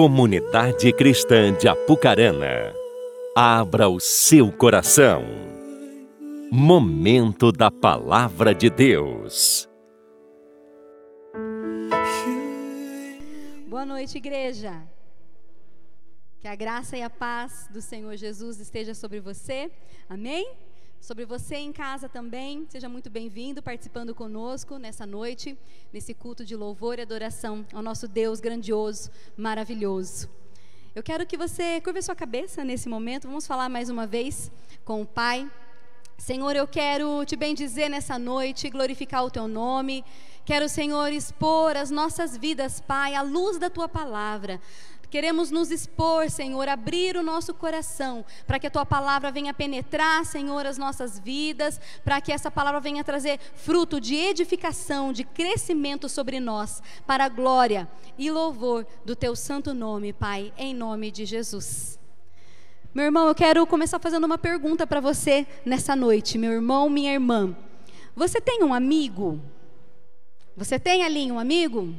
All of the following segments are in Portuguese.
Comunidade Cristã de Apucarana, abra o seu coração. Momento da Palavra de Deus. Boa noite, igreja. Que a graça e a paz do Senhor Jesus esteja sobre você. Amém? Sobre você em casa também. Seja muito bem-vindo participando conosco nessa noite, nesse culto de louvor e adoração ao nosso Deus grandioso, maravilhoso. Eu quero que você curva sua cabeça nesse momento. Vamos falar mais uma vez com o Pai. Senhor, eu quero te bendizer nessa noite, glorificar o teu nome. Quero, Senhor, expor as nossas vidas, Pai, à luz da tua palavra. Queremos nos expor, Senhor, abrir o nosso coração para que a tua palavra venha penetrar, Senhor, as nossas vidas, para que essa palavra venha trazer fruto de edificação, de crescimento sobre nós, para a glória e louvor do teu santo nome, Pai, em nome de Jesus. Meu irmão, eu quero começar fazendo uma pergunta para você nessa noite, meu irmão, minha irmã. Você tem um amigo? Você tem ali um amigo?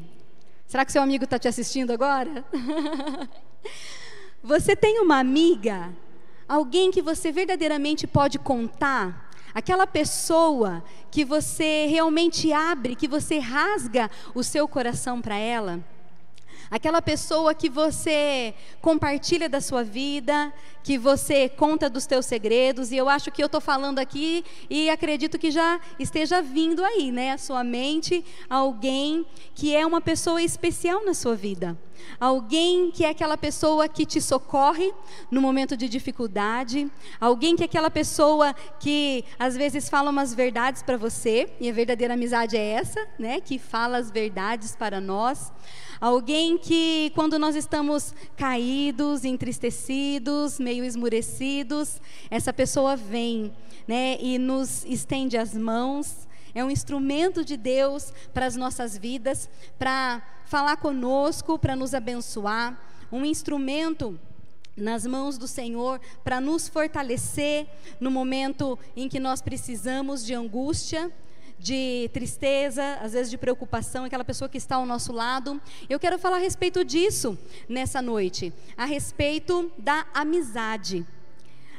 Será que seu amigo está te assistindo agora? você tem uma amiga? Alguém que você verdadeiramente pode contar? Aquela pessoa que você realmente abre, que você rasga o seu coração para ela? Aquela pessoa que você compartilha da sua vida, que você conta dos teus segredos, e eu acho que eu estou falando aqui e acredito que já esteja vindo aí, né, a sua mente, alguém que é uma pessoa especial na sua vida. Alguém que é aquela pessoa que te socorre no momento de dificuldade, alguém que é aquela pessoa que às vezes fala umas verdades para você, e a verdadeira amizade é essa, né, que fala as verdades para nós. Alguém que, quando nós estamos caídos, entristecidos, meio esmurecidos, essa pessoa vem né, e nos estende as mãos. É um instrumento de Deus para as nossas vidas, para falar conosco, para nos abençoar. Um instrumento nas mãos do Senhor para nos fortalecer no momento em que nós precisamos de angústia de tristeza, às vezes de preocupação, aquela pessoa que está ao nosso lado. Eu quero falar a respeito disso nessa noite, a respeito da amizade.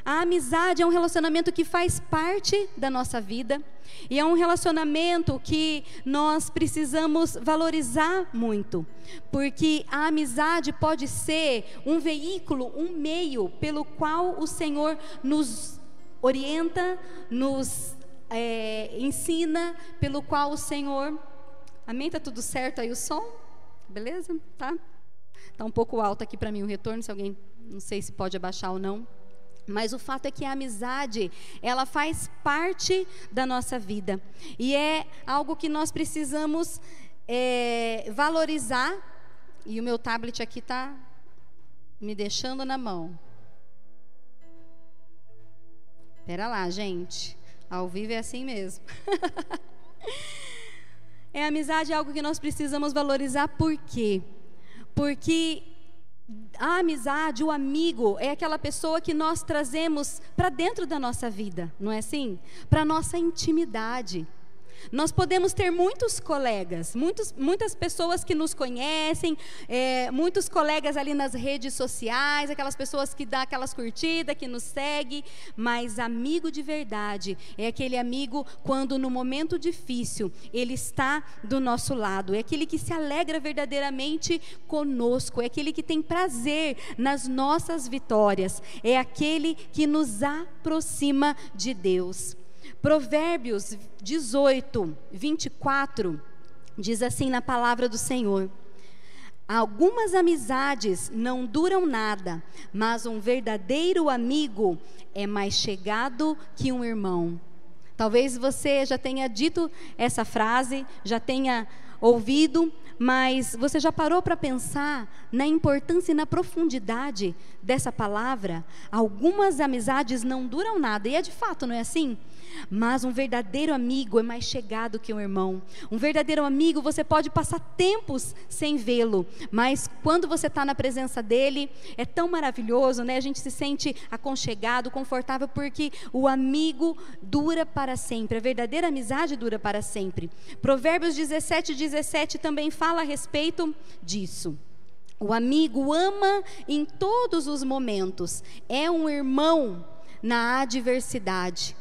A amizade é um relacionamento que faz parte da nossa vida e é um relacionamento que nós precisamos valorizar muito, porque a amizade pode ser um veículo, um meio pelo qual o Senhor nos orienta, nos é, ensina, pelo qual o Senhor. Amém? Está tudo certo aí o som? Beleza? Tá? Está um pouco alto aqui para mim o retorno, se alguém. Não sei se pode abaixar ou não. Mas o fato é que a amizade, ela faz parte da nossa vida. E é algo que nós precisamos é, valorizar. E o meu tablet aqui está me deixando na mão. Espera lá, gente. Ao vivo é assim mesmo. é amizade é algo que nós precisamos valorizar por quê? Porque a amizade, o amigo, é aquela pessoa que nós trazemos para dentro da nossa vida, não é assim? Para nossa intimidade. Nós podemos ter muitos colegas, muitos, muitas pessoas que nos conhecem, é, muitos colegas ali nas redes sociais, aquelas pessoas que dão aquelas curtidas, que nos seguem, mas amigo de verdade é aquele amigo quando no momento difícil ele está do nosso lado, é aquele que se alegra verdadeiramente conosco, é aquele que tem prazer nas nossas vitórias, é aquele que nos aproxima de Deus. Provérbios 18, 24, diz assim na palavra do Senhor: Algumas amizades não duram nada, mas um verdadeiro amigo é mais chegado que um irmão. Talvez você já tenha dito essa frase, já tenha ouvido, mas você já parou para pensar na importância e na profundidade dessa palavra? Algumas amizades não duram nada, e é de fato, não é assim? Mas um verdadeiro amigo é mais chegado que um irmão. Um verdadeiro amigo, você pode passar tempos sem vê-lo, mas quando você está na presença dele, é tão maravilhoso, né? A gente se sente aconchegado, confortável, porque o amigo dura para sempre. A verdadeira amizade dura para sempre. Provérbios 17, 17 também fala a respeito disso. O amigo ama em todos os momentos, é um irmão na adversidade.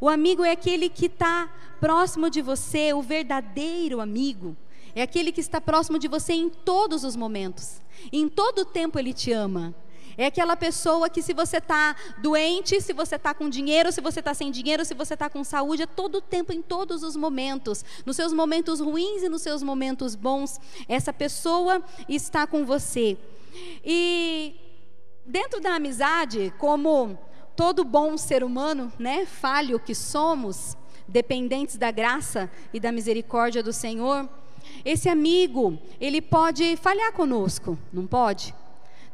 O amigo é aquele que está próximo de você, o verdadeiro amigo. É aquele que está próximo de você em todos os momentos. Em todo o tempo ele te ama. É aquela pessoa que, se você está doente, se você está com dinheiro, se você está sem dinheiro, se você está com saúde, é todo o tempo, em todos os momentos, nos seus momentos ruins e nos seus momentos bons, essa pessoa está com você. E dentro da amizade, como todo bom ser humano, né, falho que somos, dependentes da graça e da misericórdia do Senhor, esse amigo, ele pode falhar conosco, não pode?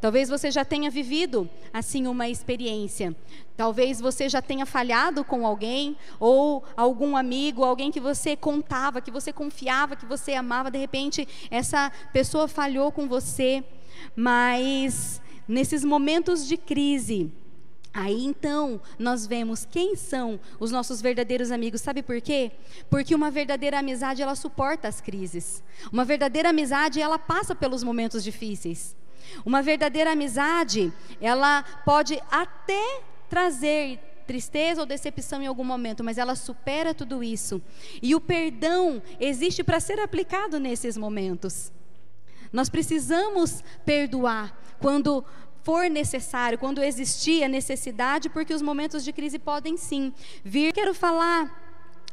Talvez você já tenha vivido assim uma experiência. Talvez você já tenha falhado com alguém ou algum amigo, alguém que você contava, que você confiava, que você amava, de repente essa pessoa falhou com você. Mas nesses momentos de crise, Aí então nós vemos quem são os nossos verdadeiros amigos. Sabe por quê? Porque uma verdadeira amizade ela suporta as crises. Uma verdadeira amizade ela passa pelos momentos difíceis. Uma verdadeira amizade, ela pode até trazer tristeza ou decepção em algum momento, mas ela supera tudo isso. E o perdão existe para ser aplicado nesses momentos. Nós precisamos perdoar quando for necessário, quando existir a necessidade, porque os momentos de crise podem sim vir. Quero falar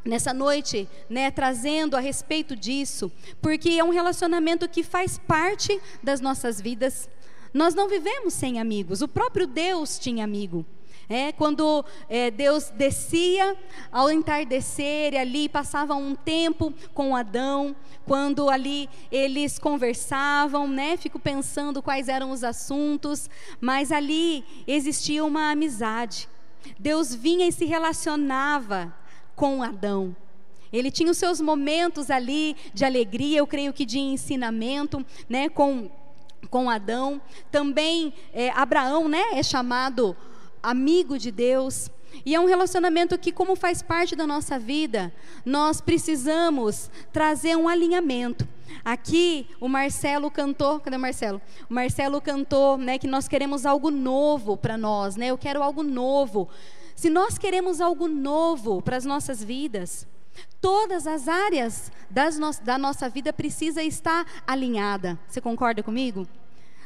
nessa noite, né, trazendo a respeito disso, porque é um relacionamento que faz parte das nossas vidas. Nós não vivemos sem amigos. O próprio Deus tinha amigo. É, quando é, Deus descia ao entardecer, ali passava um tempo com Adão, quando ali eles conversavam, né? Fico pensando quais eram os assuntos, mas ali existia uma amizade. Deus vinha e se relacionava com Adão. Ele tinha os seus momentos ali de alegria, eu creio que de ensinamento, né, com, com Adão. Também é, Abraão, né, é chamado amigo de Deus. E é um relacionamento que, como faz parte da nossa vida, nós precisamos trazer um alinhamento. Aqui o Marcelo cantou, cadê o Marcelo? O Marcelo cantou, né, que nós queremos algo novo para nós, né? Eu quero algo novo. Se nós queremos algo novo para as nossas vidas, todas as áreas no da nossa vida precisa estar alinhada. Você concorda comigo?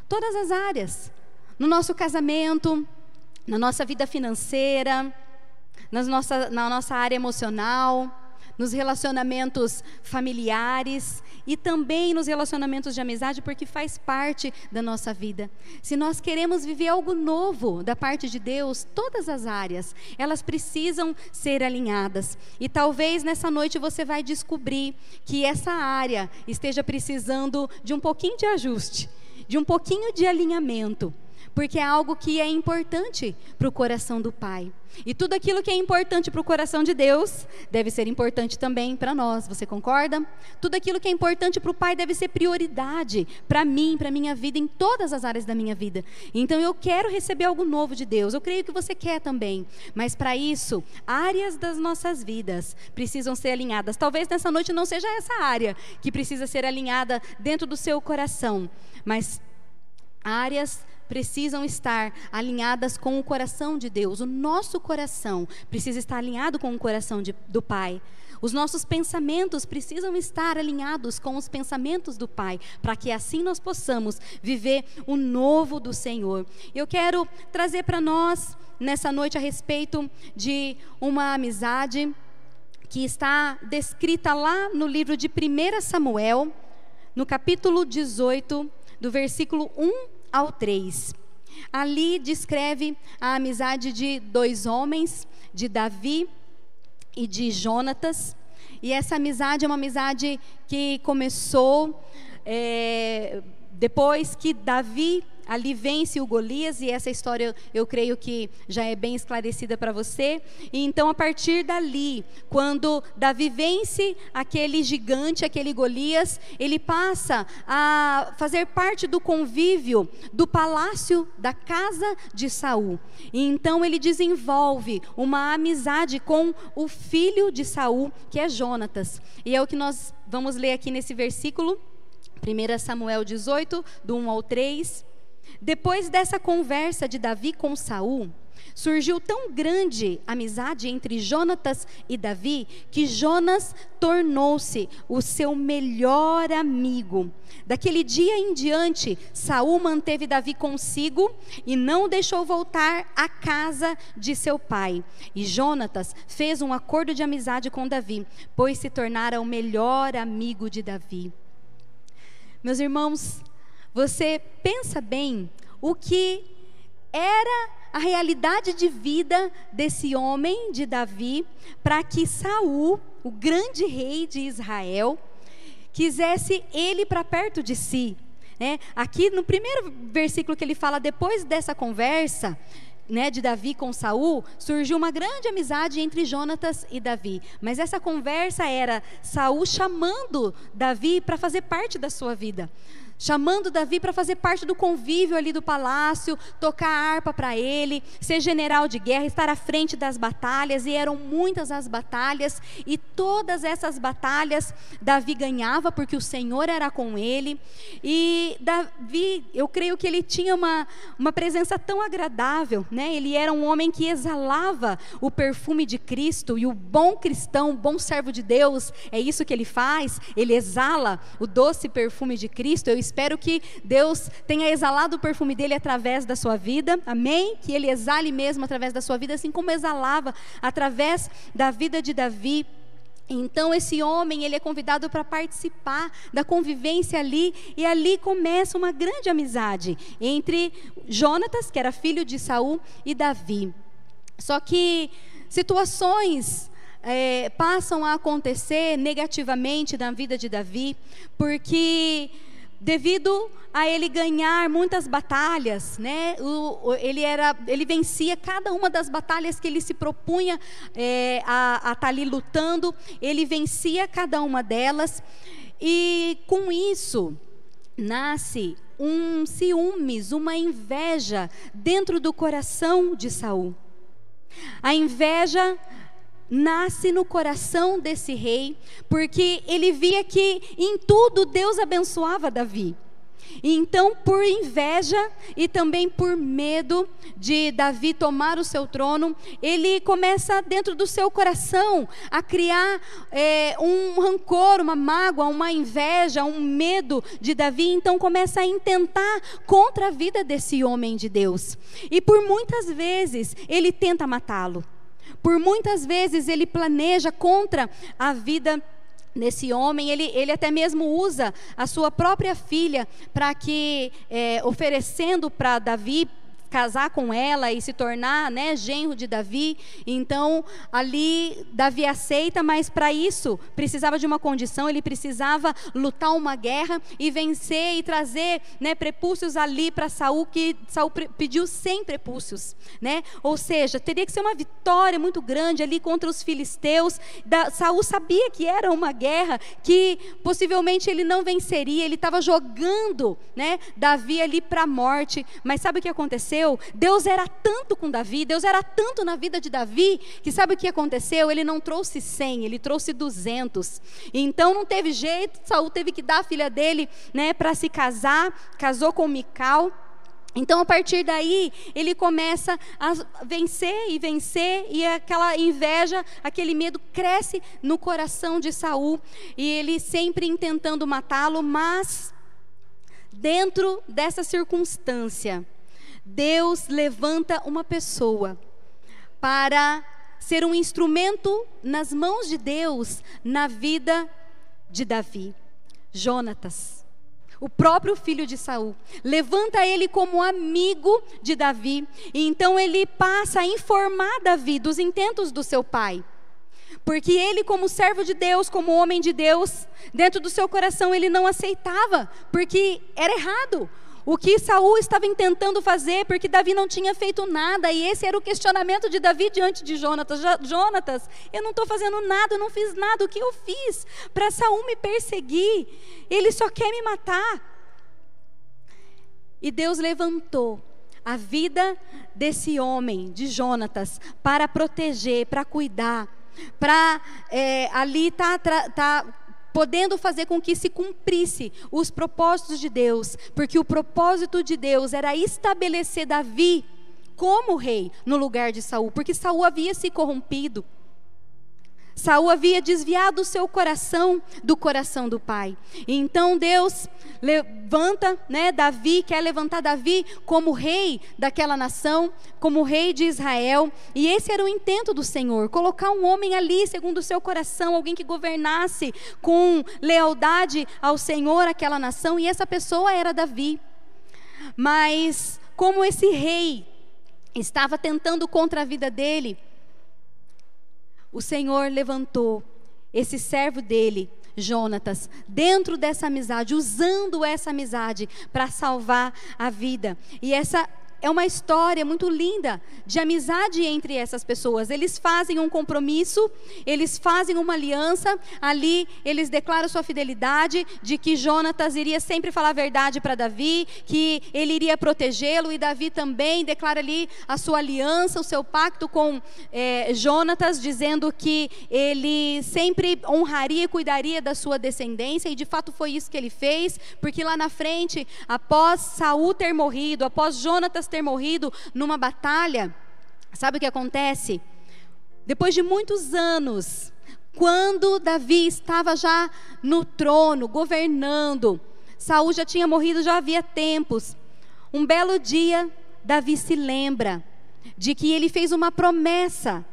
Todas as áreas. No nosso casamento, na nossa vida financeira, nas nossa, na nossa área emocional, nos relacionamentos familiares e também nos relacionamentos de amizade, porque faz parte da nossa vida. Se nós queremos viver algo novo da parte de Deus, todas as áreas, elas precisam ser alinhadas. E talvez nessa noite você vai descobrir que essa área esteja precisando de um pouquinho de ajuste, de um pouquinho de alinhamento porque é algo que é importante para o coração do Pai. E tudo aquilo que é importante para o coração de Deus deve ser importante também para nós. Você concorda? Tudo aquilo que é importante para o Pai deve ser prioridade para mim, para minha vida, em todas as áreas da minha vida. Então eu quero receber algo novo de Deus. Eu creio que você quer também. Mas para isso, áreas das nossas vidas precisam ser alinhadas. Talvez nessa noite não seja essa área que precisa ser alinhada dentro do seu coração, mas áreas precisam estar alinhadas com o coração de Deus. O nosso coração precisa estar alinhado com o coração de, do Pai. Os nossos pensamentos precisam estar alinhados com os pensamentos do Pai, para que assim nós possamos viver o novo do Senhor. Eu quero trazer para nós nessa noite a respeito de uma amizade que está descrita lá no livro de 1 Samuel, no capítulo 18, do versículo 1 ao 3. Ali descreve a amizade de dois homens, de Davi e de Jonatas. E essa amizade é uma amizade que começou é, depois que Davi ali vence o Golias, e essa história eu creio que já é bem esclarecida para você. E então, a partir dali, quando Davi vence aquele gigante, aquele Golias, ele passa a fazer parte do convívio do palácio da casa de Saul. E então ele desenvolve uma amizade com o filho de Saul, que é Jonatas. E é o que nós vamos ler aqui nesse versículo 1 Samuel 18, do 1 ao 3. Depois dessa conversa de Davi com Saul, surgiu tão grande amizade entre Jonatas e Davi que Jonas tornou-se o seu melhor amigo. Daquele dia em diante, Saul manteve Davi consigo e não deixou voltar à casa de seu pai. E Jonatas fez um acordo de amizade com Davi, pois se tornara o melhor amigo de Davi. Meus irmãos, você pensa bem o que era a realidade de vida desse homem de Davi para que Saul, o grande rei de Israel, quisesse ele para perto de si. Né? Aqui no primeiro versículo que ele fala, depois dessa conversa, né, de Davi com Saul, surgiu uma grande amizade entre Jonatas e Davi. Mas essa conversa era Saul chamando Davi para fazer parte da sua vida chamando Davi para fazer parte do convívio ali do palácio, tocar harpa para ele, ser general de guerra, estar à frente das batalhas, e eram muitas as batalhas, e todas essas batalhas Davi ganhava porque o Senhor era com ele. E Davi, eu creio que ele tinha uma, uma presença tão agradável, né? Ele era um homem que exalava o perfume de Cristo, e o bom cristão, o bom servo de Deus, é isso que ele faz, ele exala o doce perfume de Cristo. Eu espero que Deus tenha exalado o perfume dele através da sua vida, amém? Que ele exale mesmo através da sua vida, assim como exalava através da vida de Davi. Então esse homem, ele é convidado para participar da convivência ali, e ali começa uma grande amizade entre Jonatas, que era filho de Saul, e Davi. Só que situações é, passam a acontecer negativamente na vida de Davi, porque devido a ele ganhar muitas batalhas, né? O, ele era, ele vencia cada uma das batalhas que ele se propunha é, a estar tá ali lutando. Ele vencia cada uma delas e com isso nasce um ciúmes, uma inveja dentro do coração de Saul. A inveja nasce no coração desse rei, porque ele via que em tudo Deus abençoava Davi. E então, por inveja e também por medo de Davi tomar o seu trono, ele começa dentro do seu coração a criar é, um rancor, uma mágoa, uma inveja, um medo de Davi. Então, começa a intentar contra a vida desse homem de Deus. E por muitas vezes ele tenta matá-lo. Por muitas vezes ele planeja contra a vida nesse homem, ele, ele até mesmo usa a sua própria filha para que, é, oferecendo para Davi, casar com ela e se tornar né, genro de Davi. Então, ali, Davi aceita, mas para isso precisava de uma condição: ele precisava lutar uma guerra e vencer e trazer né, prepúcios ali para Saul, que Saul pediu 100 prepúcios. Né? Ou seja, teria que ser uma vitória muito grande ali contra os filisteus. Da, Saul sabia que era uma guerra que possivelmente ele não venceria, ele estava jogando né, Davi ali para a morte. Mas sabe o que aconteceu? Aconteceu? Deus era tanto com Davi, Deus era tanto na vida de Davi, que sabe o que aconteceu? Ele não trouxe 100, ele trouxe 200. Então não teve jeito, Saul teve que dar a filha dele, né, para se casar, casou com Mical. Então, a partir daí, ele começa a vencer e vencer, e aquela inveja, aquele medo cresce no coração de Saul, e ele sempre intentando matá-lo, mas dentro dessa circunstância, Deus levanta uma pessoa para ser um instrumento nas mãos de Deus na vida de Davi, Jonatas, o próprio filho de Saul. Levanta ele como amigo de Davi, e então ele passa a informar Davi dos intentos do seu pai. Porque ele, como servo de Deus, como homem de Deus, dentro do seu coração ele não aceitava, porque era errado. O que Saul estava intentando fazer, porque Davi não tinha feito nada, e esse era o questionamento de Davi diante de Jonatas. Jonatas, eu não estou fazendo nada, eu não fiz nada, o que eu fiz para Saul me perseguir? Ele só quer me matar. E Deus levantou a vida desse homem, de Jonatas, para proteger, para cuidar, para é, ali estar tá, tá, podendo fazer com que se cumprisse os propósitos de Deus, porque o propósito de Deus era estabelecer Davi como rei no lugar de Saul, porque Saul havia se corrompido. Saul havia desviado o seu coração do coração do pai. Então Deus levanta, né, Davi, quer levantar Davi como rei daquela nação, como rei de Israel. E esse era o intento do Senhor, colocar um homem ali segundo o seu coração, alguém que governasse com lealdade ao Senhor aquela nação, e essa pessoa era Davi. Mas como esse rei estava tentando contra a vida dele, o Senhor levantou esse servo dele, Jonatas, dentro dessa amizade, usando essa amizade para salvar a vida. E essa é uma história muito linda de amizade entre essas pessoas. Eles fazem um compromisso, eles fazem uma aliança, ali eles declaram sua fidelidade de que Jonatas iria sempre falar a verdade para Davi, que ele iria protegê-lo, e Davi também declara ali a sua aliança, o seu pacto com é, Jonatas, dizendo que ele sempre honraria e cuidaria da sua descendência, e de fato foi isso que ele fez, porque lá na frente, após Saul ter morrido, após Jonatas ter morrido numa batalha, sabe o que acontece? Depois de muitos anos, quando Davi estava já no trono, governando, Saul já tinha morrido já havia tempos. Um belo dia, Davi se lembra de que ele fez uma promessa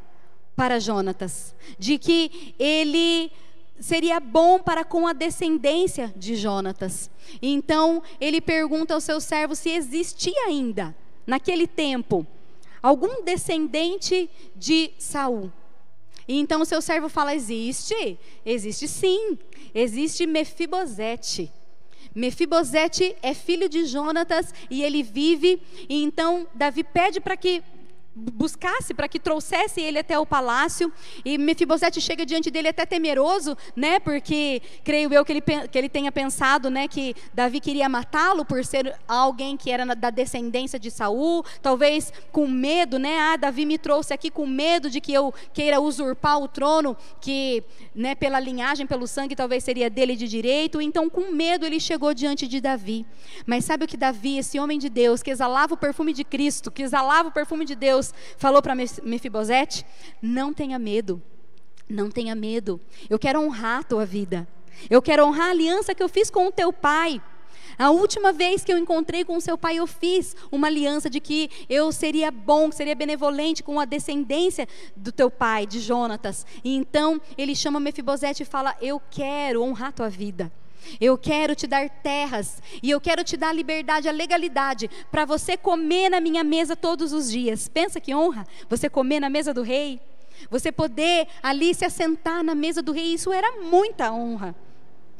para Jonatas, de que ele seria bom para com a descendência de Jonatas. Então, ele pergunta ao seu servo se existia ainda naquele tempo, algum descendente de Saul. E então o seu servo fala: existe? Existe sim. Existe Mefibosete. Mefibosete é filho de Jonatas e ele vive. E então Davi pede para que buscasse para que trouxesse ele até o palácio e Mefibosete chega diante dele até temeroso, né? Porque creio eu que ele, que ele tenha pensado, né, que Davi queria matá-lo por ser alguém que era da descendência de Saul, talvez com medo, né? Ah, Davi me trouxe aqui com medo de que eu queira usurpar o trono que, né, pela linhagem, pelo sangue, talvez seria dele de direito. Então, com medo ele chegou diante de Davi. Mas sabe o que Davi, esse homem de Deus, que exalava o perfume de Cristo, que exalava o perfume de Deus, Deus falou para Mefibosete: não tenha medo, não tenha medo. Eu quero honrar a tua vida. Eu quero honrar a aliança que eu fiz com o teu pai. A última vez que eu encontrei com o seu pai, eu fiz uma aliança de que eu seria bom, seria benevolente com a descendência do teu pai, de Jonatas. E então ele chama Mefibosete e fala: Eu quero honrar a tua vida. Eu quero te dar terras e eu quero te dar a liberdade, a legalidade para você comer na minha mesa todos os dias. Pensa que honra você comer na mesa do rei, você poder ali se assentar na mesa do rei. Isso era muita honra,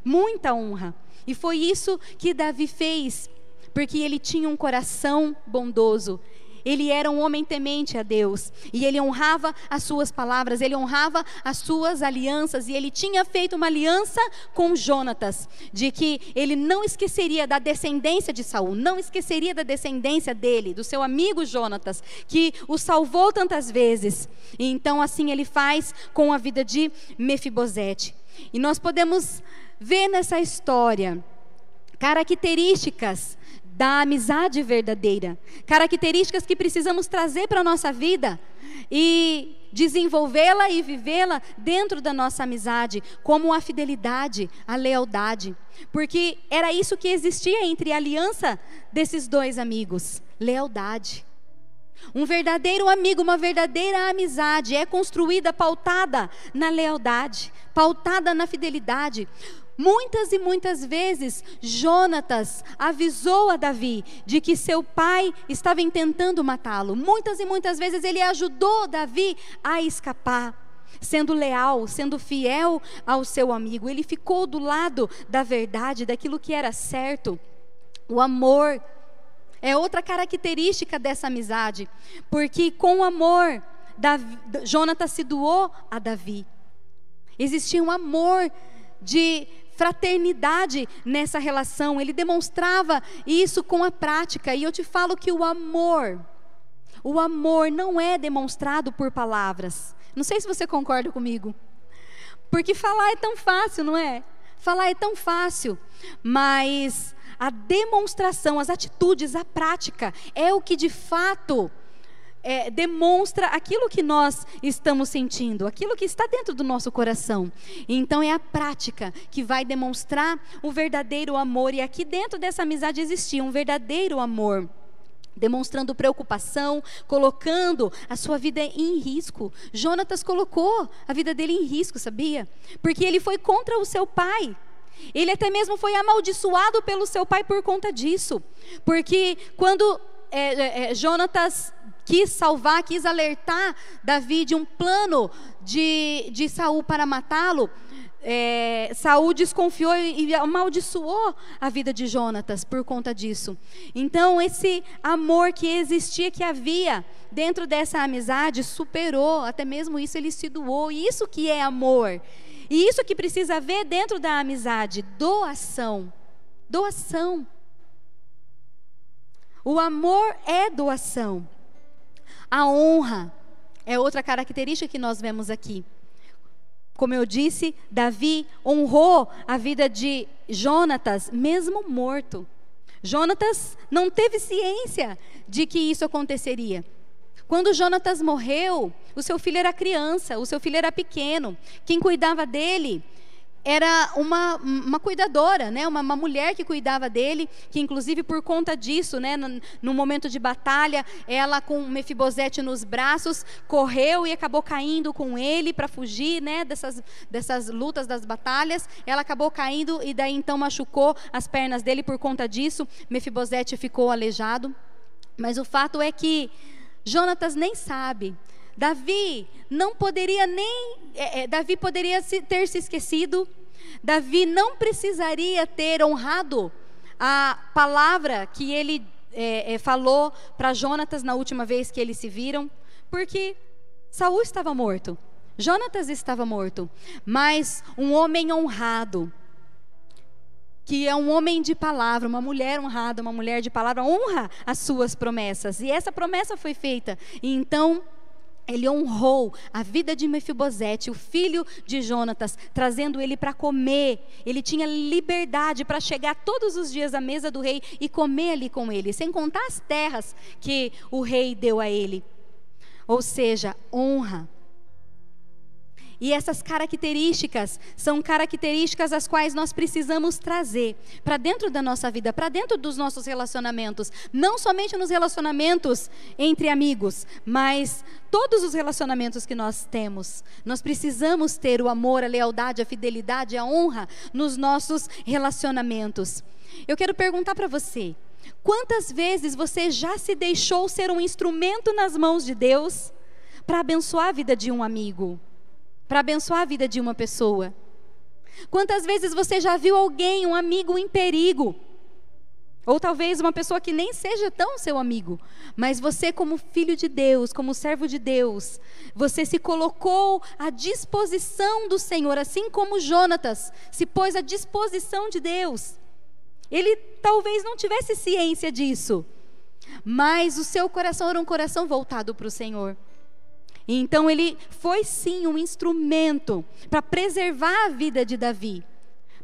muita honra. E foi isso que Davi fez, porque ele tinha um coração bondoso ele era um homem temente a Deus e ele honrava as suas palavras, ele honrava as suas alianças e ele tinha feito uma aliança com Jonatas de que ele não esqueceria da descendência de Saul, não esqueceria da descendência dele, do seu amigo Jonatas, que o salvou tantas vezes. E então assim ele faz com a vida de Mefibosete. E nós podemos ver nessa história características da amizade verdadeira, características que precisamos trazer para a nossa vida e desenvolvê-la e vivê-la dentro da nossa amizade, como a fidelidade, a lealdade, porque era isso que existia entre a aliança desses dois amigos: lealdade. Um verdadeiro amigo, uma verdadeira amizade é construída pautada na lealdade, pautada na fidelidade. Muitas e muitas vezes, Jonatas avisou a Davi de que seu pai estava intentando matá-lo. Muitas e muitas vezes ele ajudou Davi a escapar. Sendo leal, sendo fiel ao seu amigo, ele ficou do lado da verdade, daquilo que era certo. O amor é outra característica dessa amizade, porque com o amor, Davi, Jonatas se doou a Davi. Existia um amor de fraternidade nessa relação, ele demonstrava isso com a prática. E eu te falo que o amor, o amor não é demonstrado por palavras. Não sei se você concorda comigo. Porque falar é tão fácil, não é? falar é tão fácil, mas a demonstração, as atitudes, a prática é o que de fato é, demonstra aquilo que nós estamos sentindo, aquilo que está dentro do nosso coração. Então é a prática que vai demonstrar o verdadeiro amor. E aqui dentro dessa amizade existia um verdadeiro amor demonstrando preocupação, colocando a sua vida em risco. Jonatas colocou a vida dele em risco, sabia? Porque ele foi contra o seu pai. Ele até mesmo foi amaldiçoado pelo seu pai por conta disso. Porque quando é, é, é Jonatas quis salvar, quis alertar Davi de um plano de, de Saul para matá-lo, é, Saul desconfiou e amaldiçoou a vida de Jonatas por conta disso. Então, esse amor que existia, que havia dentro dessa amizade, superou, até mesmo isso ele se doou. E isso que é amor. E isso que precisa haver dentro da amizade: doação. Doação. O amor é doação. A honra é outra característica que nós vemos aqui. Como eu disse, Davi honrou a vida de Jonatas, mesmo morto. Jonatas não teve ciência de que isso aconteceria. Quando Jonatas morreu, o seu filho era criança, o seu filho era pequeno. Quem cuidava dele era uma, uma cuidadora, né? Uma, uma, mulher que cuidava dele, que inclusive por conta disso, né? No, no, momento de batalha, ela com Mefibosete nos braços, correu e acabou caindo com ele para fugir, né? Dessas, dessas lutas, das batalhas. Ela acabou caindo e daí então machucou as pernas dele por conta disso. Mefibosete ficou aleijado. Mas o fato é que Jonatas nem sabe Davi não poderia nem. É, é, Davi poderia ter se esquecido. Davi não precisaria ter honrado a palavra que ele é, é, falou para Jonatas na última vez que eles se viram, porque Saul estava morto, Jonatas estava morto, mas um homem honrado, que é um homem de palavra, uma mulher honrada, uma mulher de palavra, honra as suas promessas, e essa promessa foi feita, e então ele honrou a vida de Mefibosete, o filho de Jonatas, trazendo ele para comer. Ele tinha liberdade para chegar todos os dias à mesa do rei e comer ali com ele, sem contar as terras que o rei deu a ele. Ou seja, honra. E essas características são características as quais nós precisamos trazer para dentro da nossa vida, para dentro dos nossos relacionamentos, não somente nos relacionamentos entre amigos, mas todos os relacionamentos que nós temos. Nós precisamos ter o amor, a lealdade, a fidelidade, a honra nos nossos relacionamentos. Eu quero perguntar para você: quantas vezes você já se deixou ser um instrumento nas mãos de Deus para abençoar a vida de um amigo? Para abençoar a vida de uma pessoa. Quantas vezes você já viu alguém, um amigo em perigo? Ou talvez uma pessoa que nem seja tão seu amigo, mas você, como filho de Deus, como servo de Deus, você se colocou à disposição do Senhor, assim como Jonatas se pôs à disposição de Deus. Ele talvez não tivesse ciência disso, mas o seu coração era um coração voltado para o Senhor. Então ele foi sim um instrumento para preservar a vida de Davi,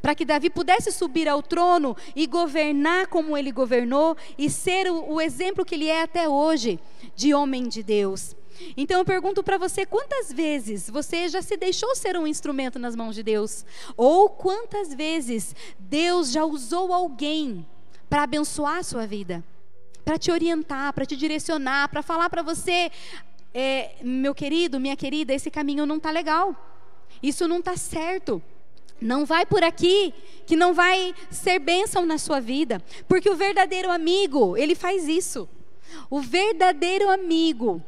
para que Davi pudesse subir ao trono e governar como ele governou e ser o, o exemplo que ele é até hoje de homem de Deus. Então eu pergunto para você: quantas vezes você já se deixou ser um instrumento nas mãos de Deus? Ou quantas vezes Deus já usou alguém para abençoar a sua vida? Para te orientar, para te direcionar, para falar para você é, meu querido, minha querida, esse caminho não está legal. Isso não está certo. Não vai por aqui, que não vai ser bênção na sua vida. Porque o verdadeiro amigo, ele faz isso. O verdadeiro amigo,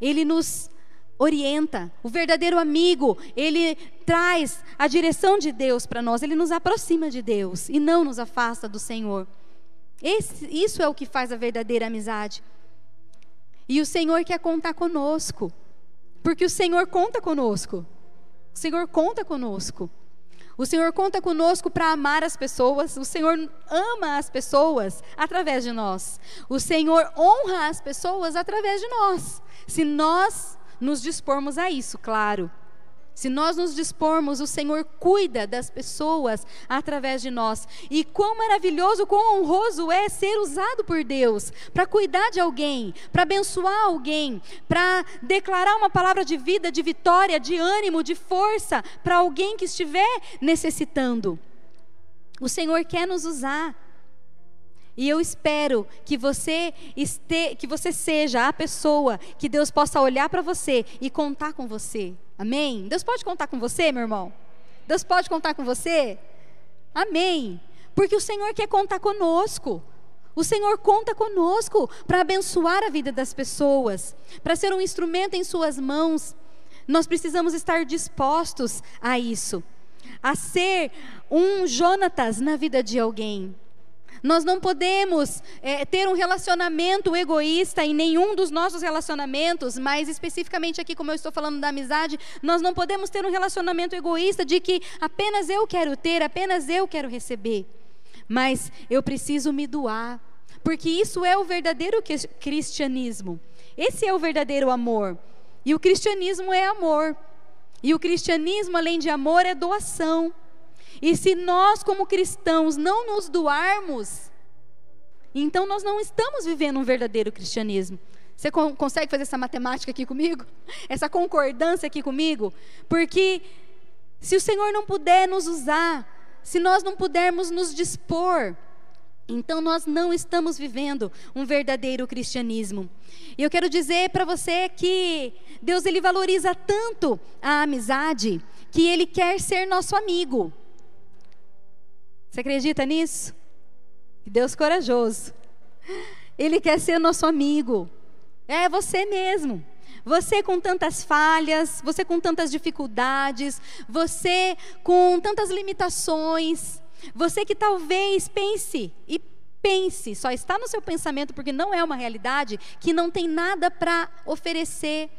ele nos orienta. O verdadeiro amigo, ele traz a direção de Deus para nós, ele nos aproxima de Deus e não nos afasta do Senhor. Esse, isso é o que faz a verdadeira amizade. E o Senhor quer contar conosco, porque o Senhor conta conosco. O Senhor conta conosco. O Senhor conta conosco para amar as pessoas. O Senhor ama as pessoas através de nós. O Senhor honra as pessoas através de nós. Se nós nos dispormos a isso, claro. Se nós nos dispormos, o Senhor cuida das pessoas através de nós. E quão maravilhoso, quão honroso é ser usado por Deus para cuidar de alguém, para abençoar alguém, para declarar uma palavra de vida, de vitória, de ânimo, de força para alguém que estiver necessitando. O Senhor quer nos usar. E eu espero que você este, que você seja a pessoa que Deus possa olhar para você e contar com você. Amém? Deus pode contar com você, meu irmão? Deus pode contar com você? Amém. Porque o Senhor quer contar conosco. O Senhor conta conosco para abençoar a vida das pessoas, para ser um instrumento em Suas mãos. Nós precisamos estar dispostos a isso, a ser um Jonatas na vida de alguém. Nós não podemos é, ter um relacionamento egoísta em nenhum dos nossos relacionamentos, mas especificamente aqui, como eu estou falando da amizade, nós não podemos ter um relacionamento egoísta de que apenas eu quero ter, apenas eu quero receber. Mas eu preciso me doar, porque isso é o verdadeiro cristianismo. Esse é o verdadeiro amor. E o cristianismo é amor. E o cristianismo, além de amor, é doação. E se nós, como cristãos, não nos doarmos, então nós não estamos vivendo um verdadeiro cristianismo. Você consegue fazer essa matemática aqui comigo? Essa concordância aqui comigo? Porque se o Senhor não puder nos usar, se nós não pudermos nos dispor, então nós não estamos vivendo um verdadeiro cristianismo. E eu quero dizer para você que Deus ele valoriza tanto a amizade que ele quer ser nosso amigo. Você acredita nisso? Deus corajoso. Ele quer ser nosso amigo. É você mesmo. Você com tantas falhas, você com tantas dificuldades, você com tantas limitações, você que talvez pense e pense, só está no seu pensamento porque não é uma realidade, que não tem nada para oferecer.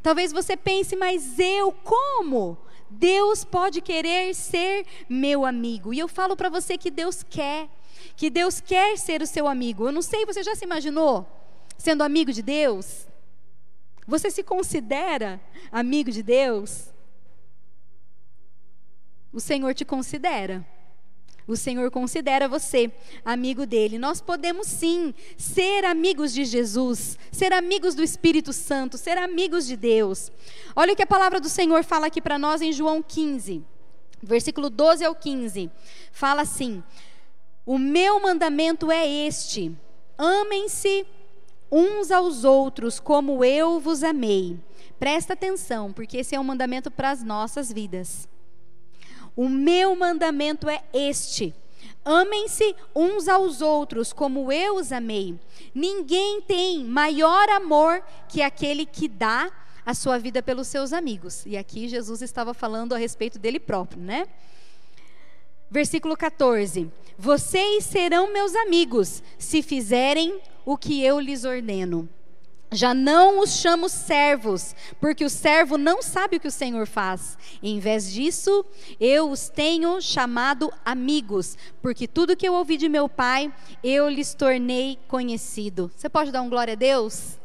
Talvez você pense, mas eu como? Deus pode querer ser meu amigo. E eu falo para você que Deus quer, que Deus quer ser o seu amigo. Eu não sei, você já se imaginou sendo amigo de Deus? Você se considera amigo de Deus? O Senhor te considera. O Senhor considera você amigo dele. Nós podemos sim ser amigos de Jesus, ser amigos do Espírito Santo, ser amigos de Deus. Olha o que a palavra do Senhor fala aqui para nós em João 15, versículo 12 ao 15. Fala assim: O meu mandamento é este: amem-se uns aos outros como eu vos amei. Presta atenção, porque esse é um mandamento para as nossas vidas. O meu mandamento é este: amem-se uns aos outros como eu os amei. Ninguém tem maior amor que aquele que dá a sua vida pelos seus amigos. E aqui Jesus estava falando a respeito dele próprio, né? Versículo 14: Vocês serão meus amigos se fizerem o que eu lhes ordeno. Já não os chamo servos, porque o servo não sabe o que o Senhor faz. Em vez disso, eu os tenho chamado amigos, porque tudo que eu ouvi de meu Pai, eu lhes tornei conhecido. Você pode dar um glória a Deus?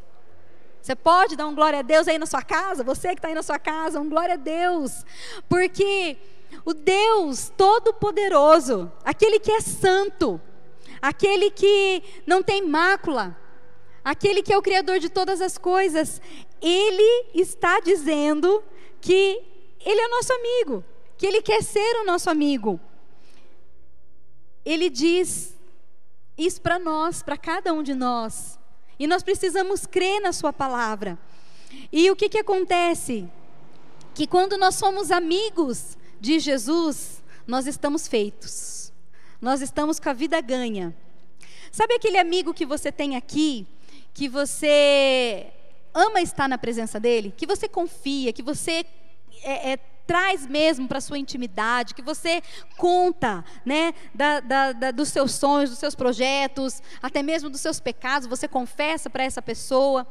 Você pode dar um glória a Deus aí na sua casa? Você que está aí na sua casa, um glória a Deus. Porque o Deus Todo-Poderoso, aquele que é santo, aquele que não tem mácula, aquele que é o Criador de todas as coisas, ele está dizendo que ele é nosso amigo, que ele quer ser o nosso amigo. Ele diz isso para nós, para cada um de nós. E nós precisamos crer na Sua palavra. E o que, que acontece? Que quando nós somos amigos de Jesus, nós estamos feitos. Nós estamos com a vida ganha. Sabe aquele amigo que você tem aqui, que você ama estar na presença dele, que você confia, que você é, é, traz mesmo para sua intimidade, que você conta né, da, da, da, dos seus sonhos, dos seus projetos, até mesmo dos seus pecados, você confessa para essa pessoa.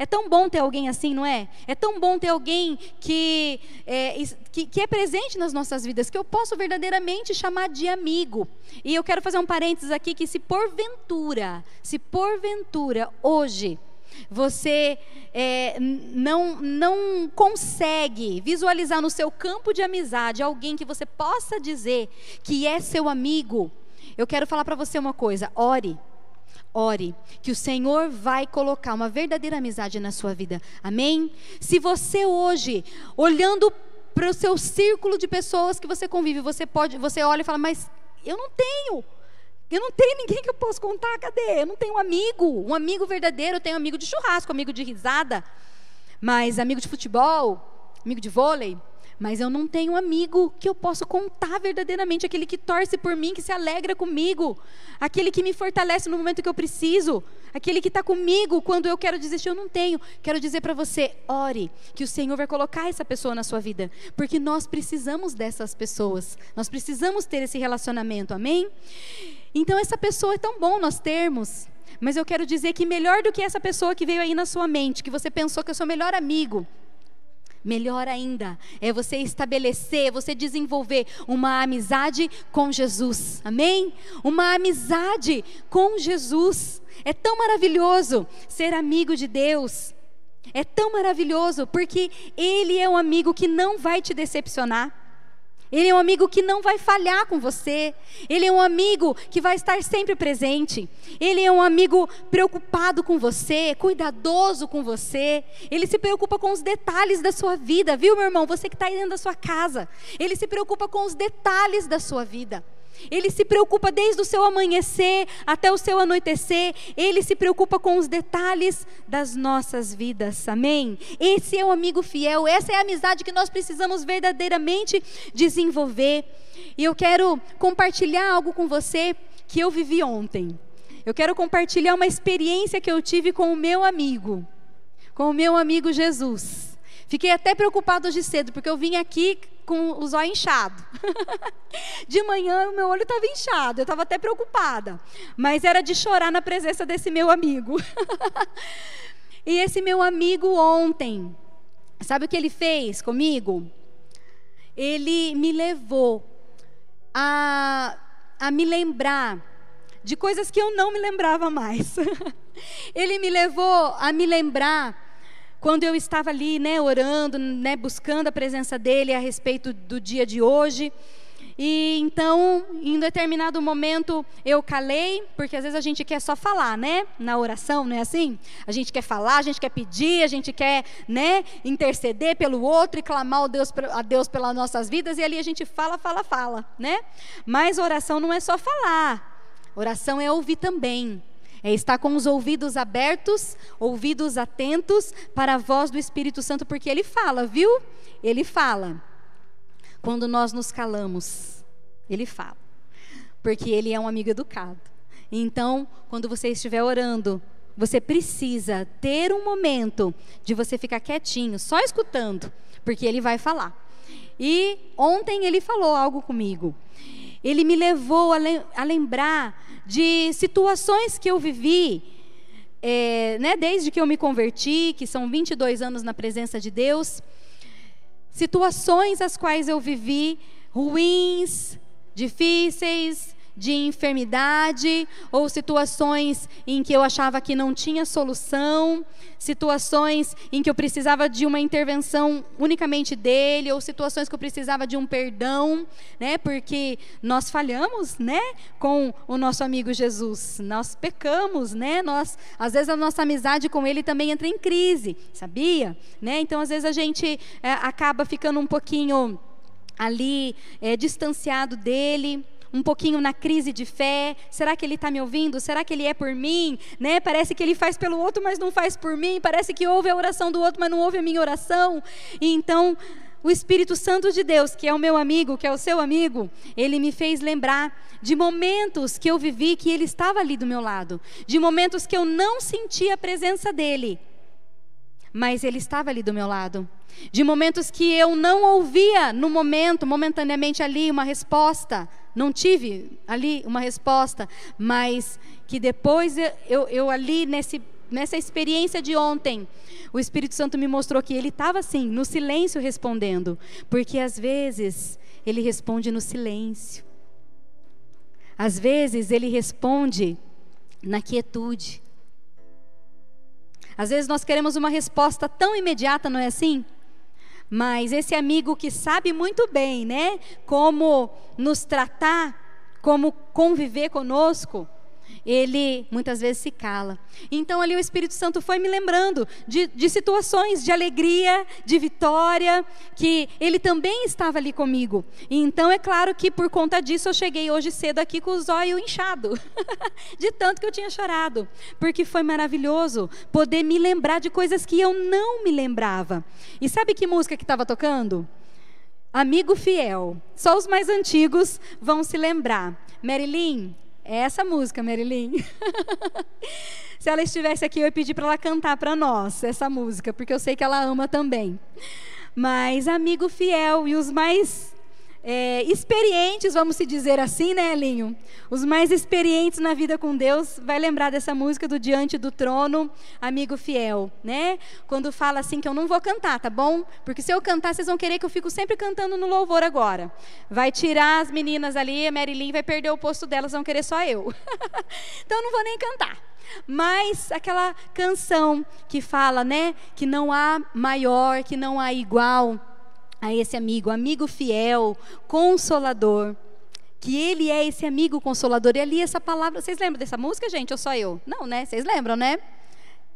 É tão bom ter alguém assim, não é? É tão bom ter alguém que é, que, que é presente nas nossas vidas, que eu posso verdadeiramente chamar de amigo. E eu quero fazer um parênteses aqui que se porventura, se porventura hoje você é, não, não consegue visualizar no seu campo de amizade alguém que você possa dizer que é seu amigo, eu quero falar para você uma coisa: ore. Ore, que o Senhor vai colocar uma verdadeira amizade na sua vida. Amém? Se você hoje, olhando para o seu círculo de pessoas que você convive, você pode, você olha e fala, mas eu não tenho. Eu não tenho ninguém que eu possa contar, cadê? Eu não tenho um amigo, um amigo verdadeiro, eu tenho amigo de churrasco, amigo de risada, mas amigo de futebol, amigo de vôlei, mas eu não tenho amigo que eu possa contar verdadeiramente, aquele que torce por mim, que se alegra comigo, aquele que me fortalece no momento que eu preciso, aquele que está comigo quando eu quero desistir, eu não tenho. Quero dizer para você, ore, que o Senhor vai colocar essa pessoa na sua vida, porque nós precisamos dessas pessoas, nós precisamos ter esse relacionamento, amém? Então, essa pessoa é tão bom nós termos. Mas eu quero dizer que melhor do que essa pessoa que veio aí na sua mente, que você pensou que é o seu melhor amigo, Melhor ainda é você estabelecer, você desenvolver uma amizade com Jesus. Amém? Uma amizade com Jesus. É tão maravilhoso ser amigo de Deus. É tão maravilhoso porque Ele é um amigo que não vai te decepcionar. Ele é um amigo que não vai falhar com você. Ele é um amigo que vai estar sempre presente. Ele é um amigo preocupado com você, cuidadoso com você. Ele se preocupa com os detalhes da sua vida, viu, meu irmão? Você que está aí dentro da sua casa. Ele se preocupa com os detalhes da sua vida. Ele se preocupa desde o seu amanhecer até o seu anoitecer. Ele se preocupa com os detalhes das nossas vidas. Amém? Esse é o amigo fiel. Essa é a amizade que nós precisamos verdadeiramente desenvolver. E eu quero compartilhar algo com você que eu vivi ontem. Eu quero compartilhar uma experiência que eu tive com o meu amigo, com o meu amigo Jesus. Fiquei até preocupado hoje cedo, porque eu vim aqui com o zóio inchado. de manhã o meu olho estava inchado, eu estava até preocupada. Mas era de chorar na presença desse meu amigo. e esse meu amigo ontem, sabe o que ele fez comigo? Ele me levou a, a me lembrar de coisas que eu não me lembrava mais. ele me levou a me lembrar quando eu estava ali, né, orando, né, buscando a presença dele a respeito do dia de hoje. E então, em determinado momento, eu calei, porque às vezes a gente quer só falar, né? Na oração, não é assim? A gente quer falar, a gente quer pedir, a gente quer, né, interceder pelo outro e clamar a Deus, pelas nossas vidas, e ali a gente fala, fala, fala, né? Mas oração não é só falar. Oração é ouvir também. É estar com os ouvidos abertos, ouvidos atentos para a voz do Espírito Santo, porque ele fala, viu? Ele fala. Quando nós nos calamos, ele fala. Porque ele é um amigo educado. Então, quando você estiver orando, você precisa ter um momento de você ficar quietinho, só escutando, porque ele vai falar. E ontem ele falou algo comigo. Ele me levou a, le a lembrar de situações que eu vivi, é, né, desde que eu me converti, que são 22 anos na presença de Deus, situações as quais eu vivi ruins, difíceis, de enfermidade ou situações em que eu achava que não tinha solução, situações em que eu precisava de uma intervenção unicamente dele ou situações que eu precisava de um perdão, né? Porque nós falhamos, né, com o nosso amigo Jesus. Nós pecamos, né? Nós, às vezes a nossa amizade com ele também entra em crise, sabia? Né? Então às vezes a gente é, acaba ficando um pouquinho ali é, distanciado dele um pouquinho na crise de fé. Será que ele está me ouvindo? Será que ele é por mim? Né? Parece que ele faz pelo outro, mas não faz por mim. Parece que ouve a oração do outro, mas não ouve a minha oração. E então o Espírito Santo de Deus, que é o meu amigo, que é o seu amigo, ele me fez lembrar de momentos que eu vivi que ele estava ali do meu lado, de momentos que eu não sentia a presença dele, mas ele estava ali do meu lado, de momentos que eu não ouvia no momento, momentaneamente ali, uma resposta, não tive ali uma resposta, mas que depois eu, eu, eu ali nesse, nessa experiência de ontem, o Espírito Santo me mostrou que ele estava assim, no silêncio respondendo, porque às vezes ele responde no silêncio, às vezes ele responde na quietude. Às vezes nós queremos uma resposta tão imediata, não é assim? Mas esse amigo que sabe muito bem, né, como nos tratar, como conviver conosco, ele muitas vezes se cala. Então ali o Espírito Santo foi me lembrando de, de situações de alegria, de vitória, que ele também estava ali comigo. Então é claro que por conta disso eu cheguei hoje cedo aqui com os olhos inchados, de tanto que eu tinha chorado, porque foi maravilhoso poder me lembrar de coisas que eu não me lembrava. E sabe que música que estava tocando? Amigo Fiel. Só os mais antigos vão se lembrar. Marilyn, é essa música, Marilyn. Se ela estivesse aqui, eu ia pedir para ela cantar para nós essa música, porque eu sei que ela ama também. Mas amigo fiel e os mais é, experientes, vamos se dizer assim, né, Elinho? Os mais experientes na vida com Deus vai lembrar dessa música do Diante do Trono, Amigo Fiel, né? Quando fala assim que eu não vou cantar, tá bom? Porque se eu cantar, vocês vão querer que eu fico sempre cantando no louvor agora. Vai tirar as meninas ali, a Marilyn vai perder o posto delas, vão querer só eu. então eu não vou nem cantar. Mas aquela canção que fala, né, que não há maior, que não há igual a esse amigo, amigo fiel, consolador. Que ele é esse amigo consolador. E ali essa palavra, vocês lembram dessa música, gente? Ou só eu? Não, né? Vocês lembram, né?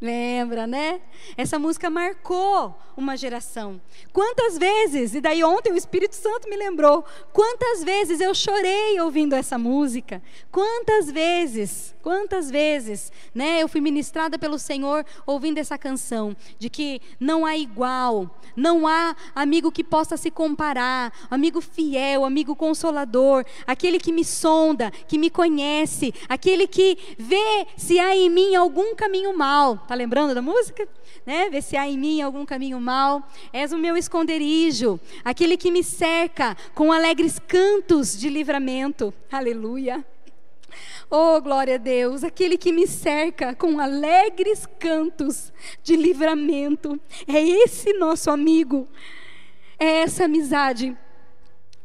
Lembra, né? Essa música marcou uma geração. Quantas vezes, e daí ontem o Espírito Santo me lembrou, quantas vezes eu chorei ouvindo essa música? Quantas vezes, quantas vezes, né? Eu fui ministrada pelo Senhor ouvindo essa canção, de que não há igual, não há amigo que possa se comparar, amigo fiel, amigo consolador, aquele que me sonda, que me conhece, aquele que vê se há em mim algum caminho mal. Tá lembrando da música? Né? Vê se há em mim algum caminho mal. És o meu esconderijo, aquele que me cerca com alegres cantos de livramento. Aleluia. Oh, glória a Deus, aquele que me cerca com alegres cantos de livramento. É esse nosso amigo. É essa amizade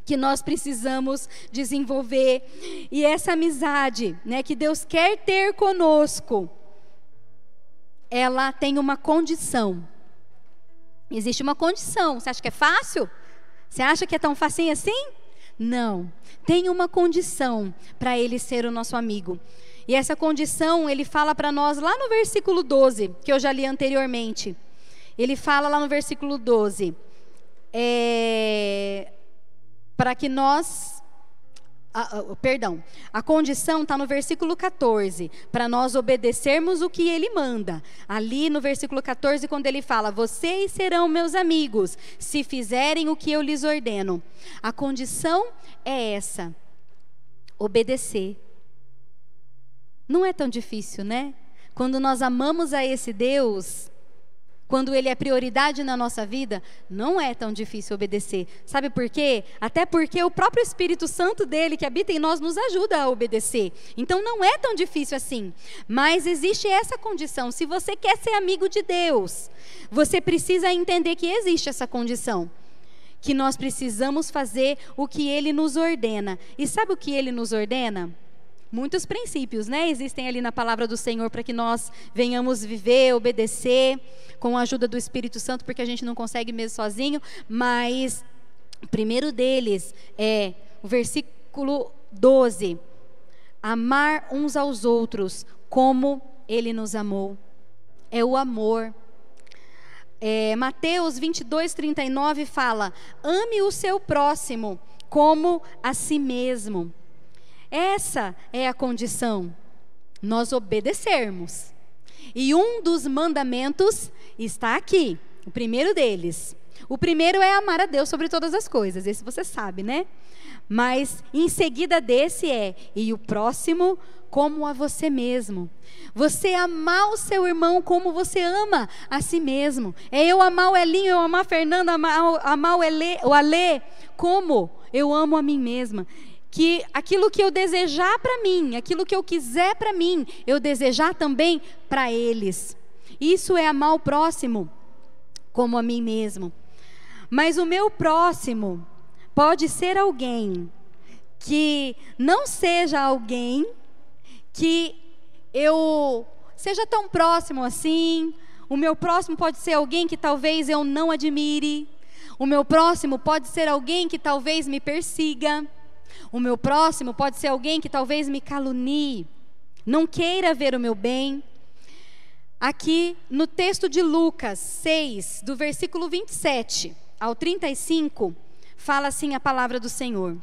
que nós precisamos desenvolver. E essa amizade, né, que Deus quer ter conosco, ela tem uma condição. Existe uma condição. Você acha que é fácil? Você acha que é tão facinho assim? Não. Tem uma condição para ele ser o nosso amigo. E essa condição ele fala para nós lá no versículo 12, que eu já li anteriormente. Ele fala lá no versículo 12: é, para que nós perdão, a condição está no versículo 14, para nós obedecermos o que ele manda. Ali no versículo 14, quando ele fala: Vocês serão meus amigos, se fizerem o que eu lhes ordeno. A condição é essa: obedecer. Não é tão difícil, né? Quando nós amamos a esse Deus, quando ele é prioridade na nossa vida, não é tão difícil obedecer. Sabe por quê? Até porque o próprio Espírito Santo dele que habita em nós nos ajuda a obedecer. Então não é tão difícil assim. Mas existe essa condição. Se você quer ser amigo de Deus, você precisa entender que existe essa condição que nós precisamos fazer o que ele nos ordena. E sabe o que ele nos ordena? Muitos princípios, né? Existem ali na palavra do Senhor para que nós venhamos viver, obedecer com a ajuda do Espírito Santo, porque a gente não consegue mesmo sozinho, mas o primeiro deles é o versículo 12: amar uns aos outros como ele nos amou. É o amor. É, Mateus 22, 39 fala: ame o seu próximo como a si mesmo. Essa é a condição, nós obedecermos. E um dos mandamentos está aqui, o primeiro deles. O primeiro é amar a Deus sobre todas as coisas, esse você sabe, né? Mas em seguida desse é, e o próximo como a você mesmo. Você amar o seu irmão como você ama a si mesmo. É eu amar o Elinho, eu amar a Fernanda, amar, amar o, Ele, o Alê, como eu amo a mim mesma que aquilo que eu desejar para mim, aquilo que eu quiser para mim, eu desejar também para eles. Isso é amar o próximo como a mim mesmo. Mas o meu próximo pode ser alguém que não seja alguém que eu seja tão próximo assim, O meu próximo pode ser alguém que talvez eu não admire. O meu próximo pode ser alguém que talvez me persiga. O meu próximo pode ser alguém que talvez me calunie, não queira ver o meu bem. Aqui no texto de Lucas 6, do versículo 27 ao 35, fala assim a palavra do Senhor.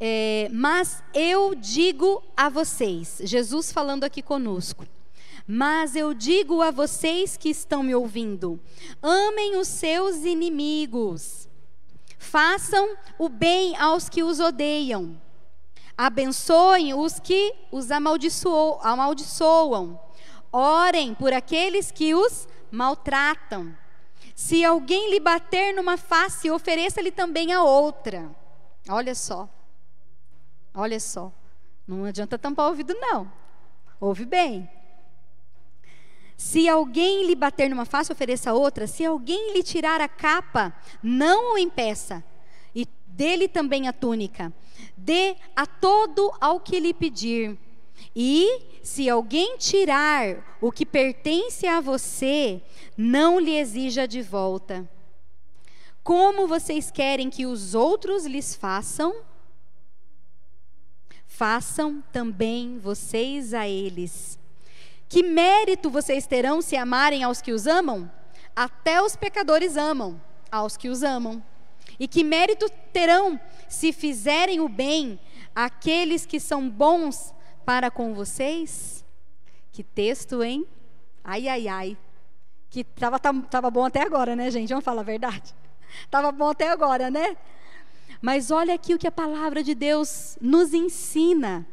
É, mas eu digo a vocês, Jesus falando aqui conosco, mas eu digo a vocês que estão me ouvindo: amem os seus inimigos, façam o bem aos que os odeiam, abençoem os que os amaldiçoam, orem por aqueles que os maltratam. Se alguém lhe bater numa face, ofereça-lhe também a outra. Olha só. Olha só. Não adianta tampar o ouvido, não. Ouve bem. Se alguém lhe bater numa face, ofereça outra. Se alguém lhe tirar a capa, não o impeça. E dele também a túnica. Dê a todo ao que lhe pedir. E se alguém tirar o que pertence a você, não lhe exija de volta. Como vocês querem que os outros lhes façam? Façam também vocês a eles. Que mérito vocês terão se amarem aos que os amam? Até os pecadores amam aos que os amam. E que mérito terão se fizerem o bem àqueles que são bons para com vocês? Que texto, hein? Ai, ai, ai. Que tava, tava bom até agora, né, gente? Vamos falar a verdade. Tava bom até agora, né? Mas olha aqui o que a palavra de Deus nos ensina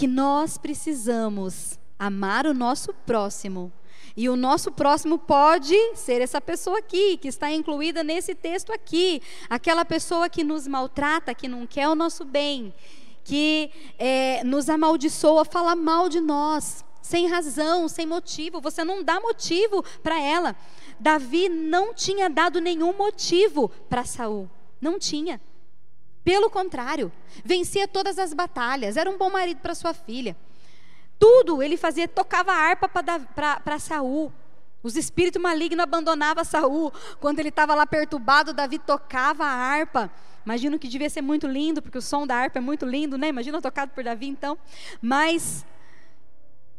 que nós precisamos amar o nosso próximo. E o nosso próximo pode ser essa pessoa aqui, que está incluída nesse texto aqui. Aquela pessoa que nos maltrata, que não quer o nosso bem, que é, nos amaldiçoa, fala mal de nós, sem razão, sem motivo. Você não dá motivo para ela. Davi não tinha dado nenhum motivo para Saul. Não tinha. Pelo contrário, vencia todas as batalhas, era um bom marido para sua filha. Tudo ele fazia, tocava harpa para Saul. Os espíritos malignos abandonavam Saul. Quando ele estava lá perturbado, Davi tocava a harpa. Imagino que devia ser muito lindo, porque o som da harpa é muito lindo, né? Imagina tocado por Davi, então. Mas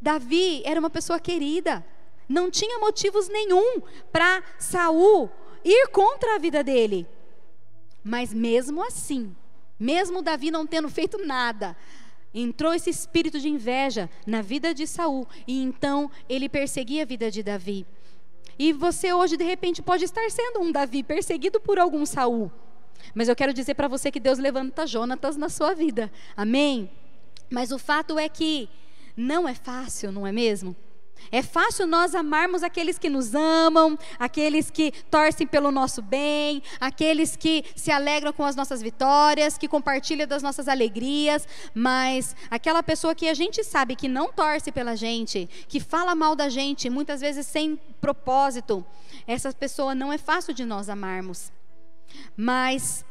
Davi era uma pessoa querida. Não tinha motivos nenhum para Saul ir contra a vida dele. Mas mesmo assim, mesmo Davi não tendo feito nada, entrou esse espírito de inveja na vida de Saul e então ele perseguia a vida de Davi. E você hoje de repente pode estar sendo um Davi perseguido por algum Saul. Mas eu quero dizer para você que Deus levanta Jonatas na sua vida. Amém. Mas o fato é que não é fácil, não é mesmo? É fácil nós amarmos aqueles que nos amam, aqueles que torcem pelo nosso bem, aqueles que se alegram com as nossas vitórias, que compartilham das nossas alegrias, mas aquela pessoa que a gente sabe que não torce pela gente, que fala mal da gente, muitas vezes sem propósito, essa pessoa não é fácil de nós amarmos. Mas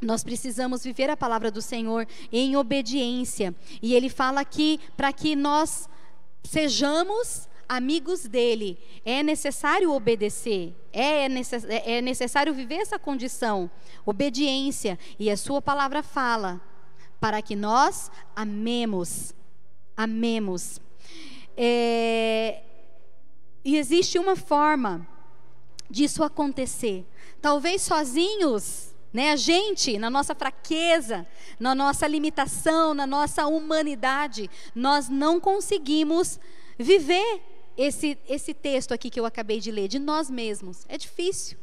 nós precisamos viver a palavra do Senhor em obediência. E ele fala aqui para que nós sejamos amigos dele, é necessário obedecer, é, necess, é necessário viver essa condição, obediência, e a sua palavra fala, para que nós amemos, amemos. É, e existe uma forma disso acontecer, talvez sozinhos, né? A gente, na nossa fraqueza, na nossa limitação, na nossa humanidade, nós não conseguimos viver esse, esse texto aqui que eu acabei de ler, de nós mesmos. É difícil.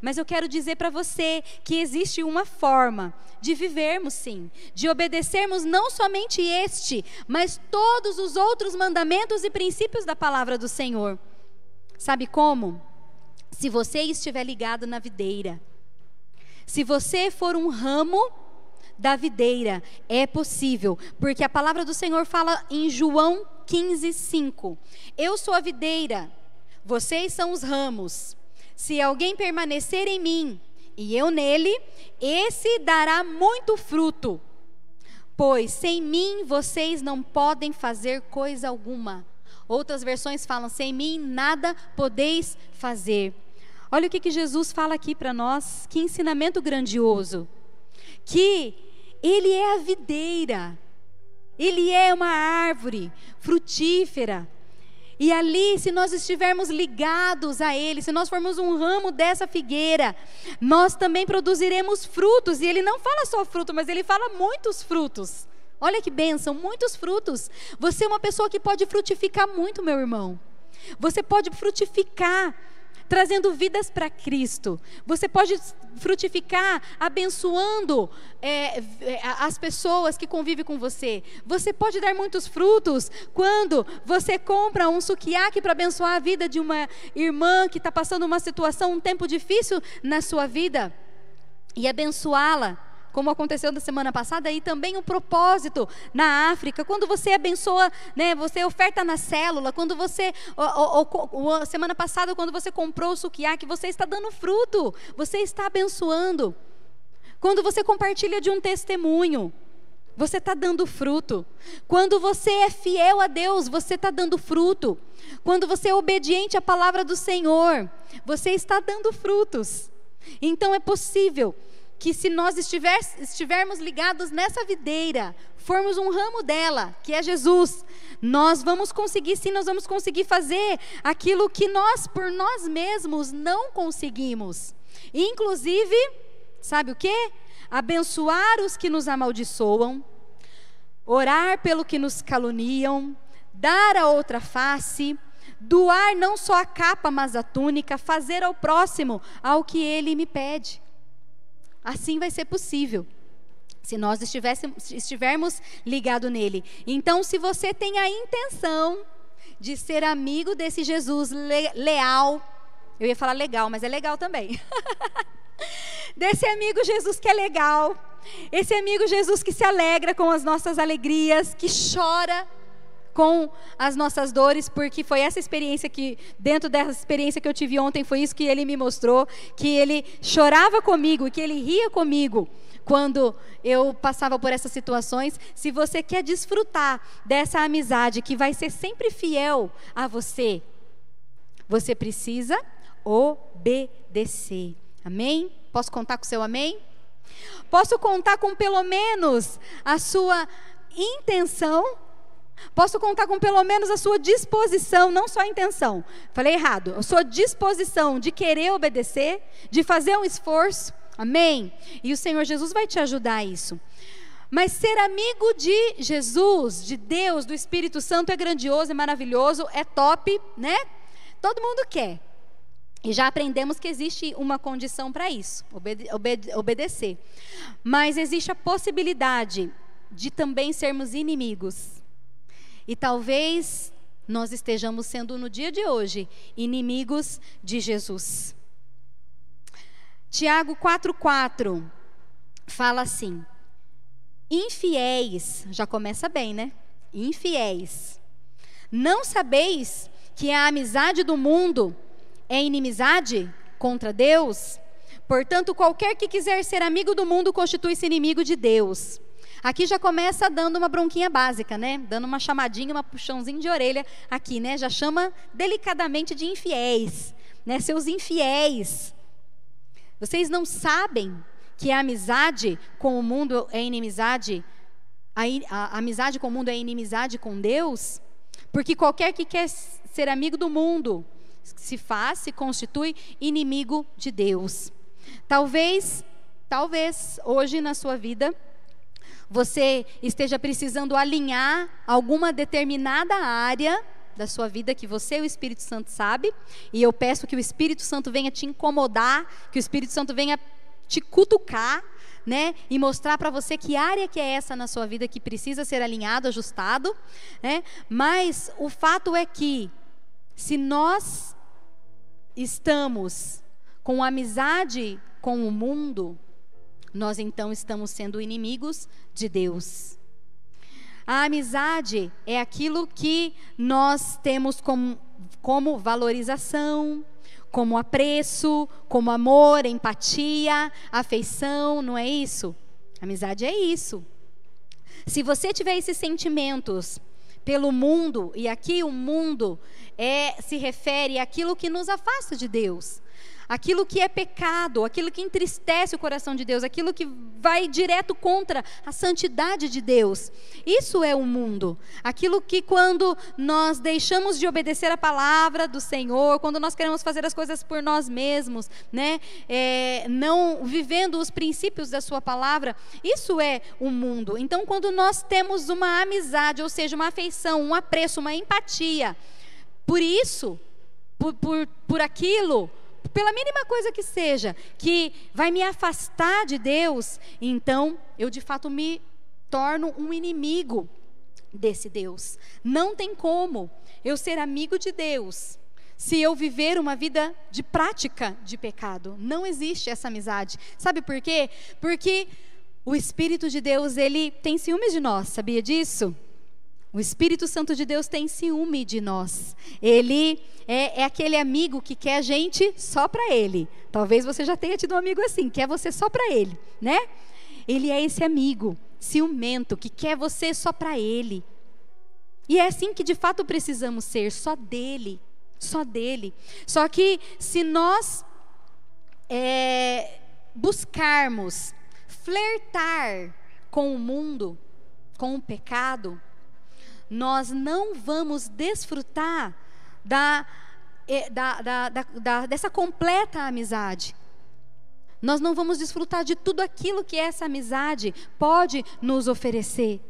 Mas eu quero dizer para você que existe uma forma de vivermos sim, de obedecermos não somente este, mas todos os outros mandamentos e princípios da palavra do Senhor. Sabe como? Se você estiver ligado na videira, se você for um ramo da videira, é possível, porque a palavra do Senhor fala em João 15, 5. Eu sou a videira, vocês são os ramos. Se alguém permanecer em mim e eu nele, esse dará muito fruto. Pois sem mim vocês não podem fazer coisa alguma. Outras versões falam: sem mim nada podeis fazer. Olha o que, que Jesus fala aqui para nós, que ensinamento grandioso. Que Ele é a videira, Ele é uma árvore frutífera. E ali, se nós estivermos ligados a Ele, se nós formos um ramo dessa figueira, nós também produziremos frutos. E Ele não fala só fruto, mas Ele fala muitos frutos. Olha que bênção, muitos frutos. Você é uma pessoa que pode frutificar muito, meu irmão. Você pode frutificar trazendo vidas para Cristo. Você pode frutificar abençoando é, é, as pessoas que convivem com você. Você pode dar muitos frutos quando você compra um sukiyaki para abençoar a vida de uma irmã que está passando uma situação, um tempo difícil na sua vida e abençoá-la como aconteceu na semana passada, e também o propósito na África. Quando você abençoa, né, você oferta na célula, quando você, a semana passada, quando você comprou o sukiyaki, você está dando fruto, você está abençoando. Quando você compartilha de um testemunho, você está dando fruto. Quando você é fiel a Deus, você está dando fruto. Quando você é obediente à palavra do Senhor, você está dando frutos. Então é possível que se nós estiver, estivermos ligados nessa videira, formos um ramo dela, que é Jesus, nós vamos conseguir, sim, nós vamos conseguir fazer aquilo que nós, por nós mesmos, não conseguimos. Inclusive, sabe o que? Abençoar os que nos amaldiçoam, orar pelo que nos caluniam, dar a outra face, doar não só a capa, mas a túnica, fazer ao próximo ao que ele me pede. Assim vai ser possível. Se nós estivermos ligados nele. Então, se você tem a intenção de ser amigo desse Jesus le, leal, eu ia falar legal, mas é legal também. desse amigo Jesus que é legal, esse amigo Jesus que se alegra com as nossas alegrias, que chora com as nossas dores, porque foi essa experiência que, dentro dessa experiência que eu tive ontem, foi isso que ele me mostrou, que ele chorava comigo, que ele ria comigo quando eu passava por essas situações. Se você quer desfrutar dessa amizade que vai ser sempre fiel a você, você precisa obedecer. Amém? Posso contar com o seu amém? Posso contar com pelo menos a sua intenção Posso contar com pelo menos a sua disposição, não só a intenção. Falei errado. A sua disposição de querer obedecer, de fazer um esforço. Amém? E o Senhor Jesus vai te ajudar a isso. Mas ser amigo de Jesus, de Deus, do Espírito Santo é grandioso, é maravilhoso, é top, né? Todo mundo quer. E já aprendemos que existe uma condição para isso, obede obede obedecer. Mas existe a possibilidade de também sermos inimigos. E talvez nós estejamos sendo no dia de hoje inimigos de Jesus. Tiago 4,4 fala assim: infiéis, já começa bem, né? Infiéis, não sabeis que a amizade do mundo é inimizade contra Deus? Portanto, qualquer que quiser ser amigo do mundo constitui-se inimigo de Deus. Aqui já começa dando uma bronquinha básica, né? Dando uma chamadinha, uma puxãozinho de orelha aqui, né? Já chama delicadamente de infiéis, né? Seus infiéis. Vocês não sabem que a amizade com o mundo é inimizade, a, a, a amizade com o mundo é inimizade com Deus? Porque qualquer que quer ser amigo do mundo se faz, se constitui inimigo de Deus. Talvez, talvez hoje na sua vida você esteja precisando alinhar alguma determinada área da sua vida que você e o Espírito Santo sabe, e eu peço que o Espírito Santo venha te incomodar, que o Espírito Santo venha te cutucar, né, e mostrar para você que área que é essa na sua vida que precisa ser alinhado, ajustado, né? Mas o fato é que se nós estamos com amizade com o mundo, nós então estamos sendo inimigos de Deus. A amizade é aquilo que nós temos como, como valorização, como apreço, como amor, empatia, afeição, não é isso? Amizade é isso. Se você tiver esses sentimentos pelo mundo, e aqui o mundo é se refere àquilo que nos afasta de Deus aquilo que é pecado, aquilo que entristece o coração de Deus, aquilo que vai direto contra a santidade de Deus. Isso é o mundo. Aquilo que, quando nós deixamos de obedecer a palavra do Senhor, quando nós queremos fazer as coisas por nós mesmos, né, é, não vivendo os princípios da Sua palavra, isso é o mundo. Então, quando nós temos uma amizade, ou seja, uma afeição, um apreço, uma empatia, por isso, por, por, por aquilo, pela mínima coisa que seja, que vai me afastar de Deus, então eu de fato me torno um inimigo desse Deus. Não tem como eu ser amigo de Deus se eu viver uma vida de prática de pecado. Não existe essa amizade. Sabe por quê? Porque o Espírito de Deus, ele tem ciúmes de nós, sabia disso? O Espírito Santo de Deus tem ciúme de nós. Ele é, é aquele amigo que quer a gente só para ele. Talvez você já tenha tido um amigo assim, quer você só para ele, né? Ele é esse amigo ciumento que quer você só para ele. E é assim que de fato precisamos ser, só dele, só dele. Só que se nós é, buscarmos flertar com o mundo, com o pecado, nós não vamos desfrutar da, eh, da, da, da, dessa completa amizade. Nós não vamos desfrutar de tudo aquilo que essa amizade pode nos oferecer.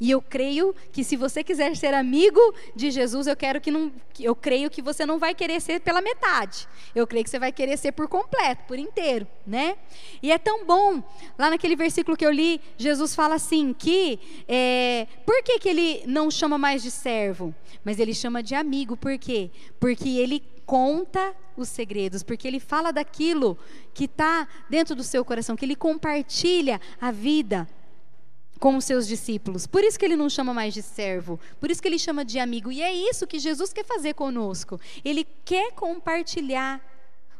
E eu creio que se você quiser ser amigo de Jesus, eu quero que não, eu creio que você não vai querer ser pela metade. Eu creio que você vai querer ser por completo, por inteiro, né? E é tão bom. Lá naquele versículo que eu li, Jesus fala assim que é, por que, que ele não chama mais de servo, mas ele chama de amigo? Por quê? Porque ele conta os segredos, porque ele fala daquilo que está dentro do seu coração, que ele compartilha a vida com os seus discípulos. Por isso que ele não chama mais de servo, por isso que ele chama de amigo. E é isso que Jesus quer fazer conosco. Ele quer compartilhar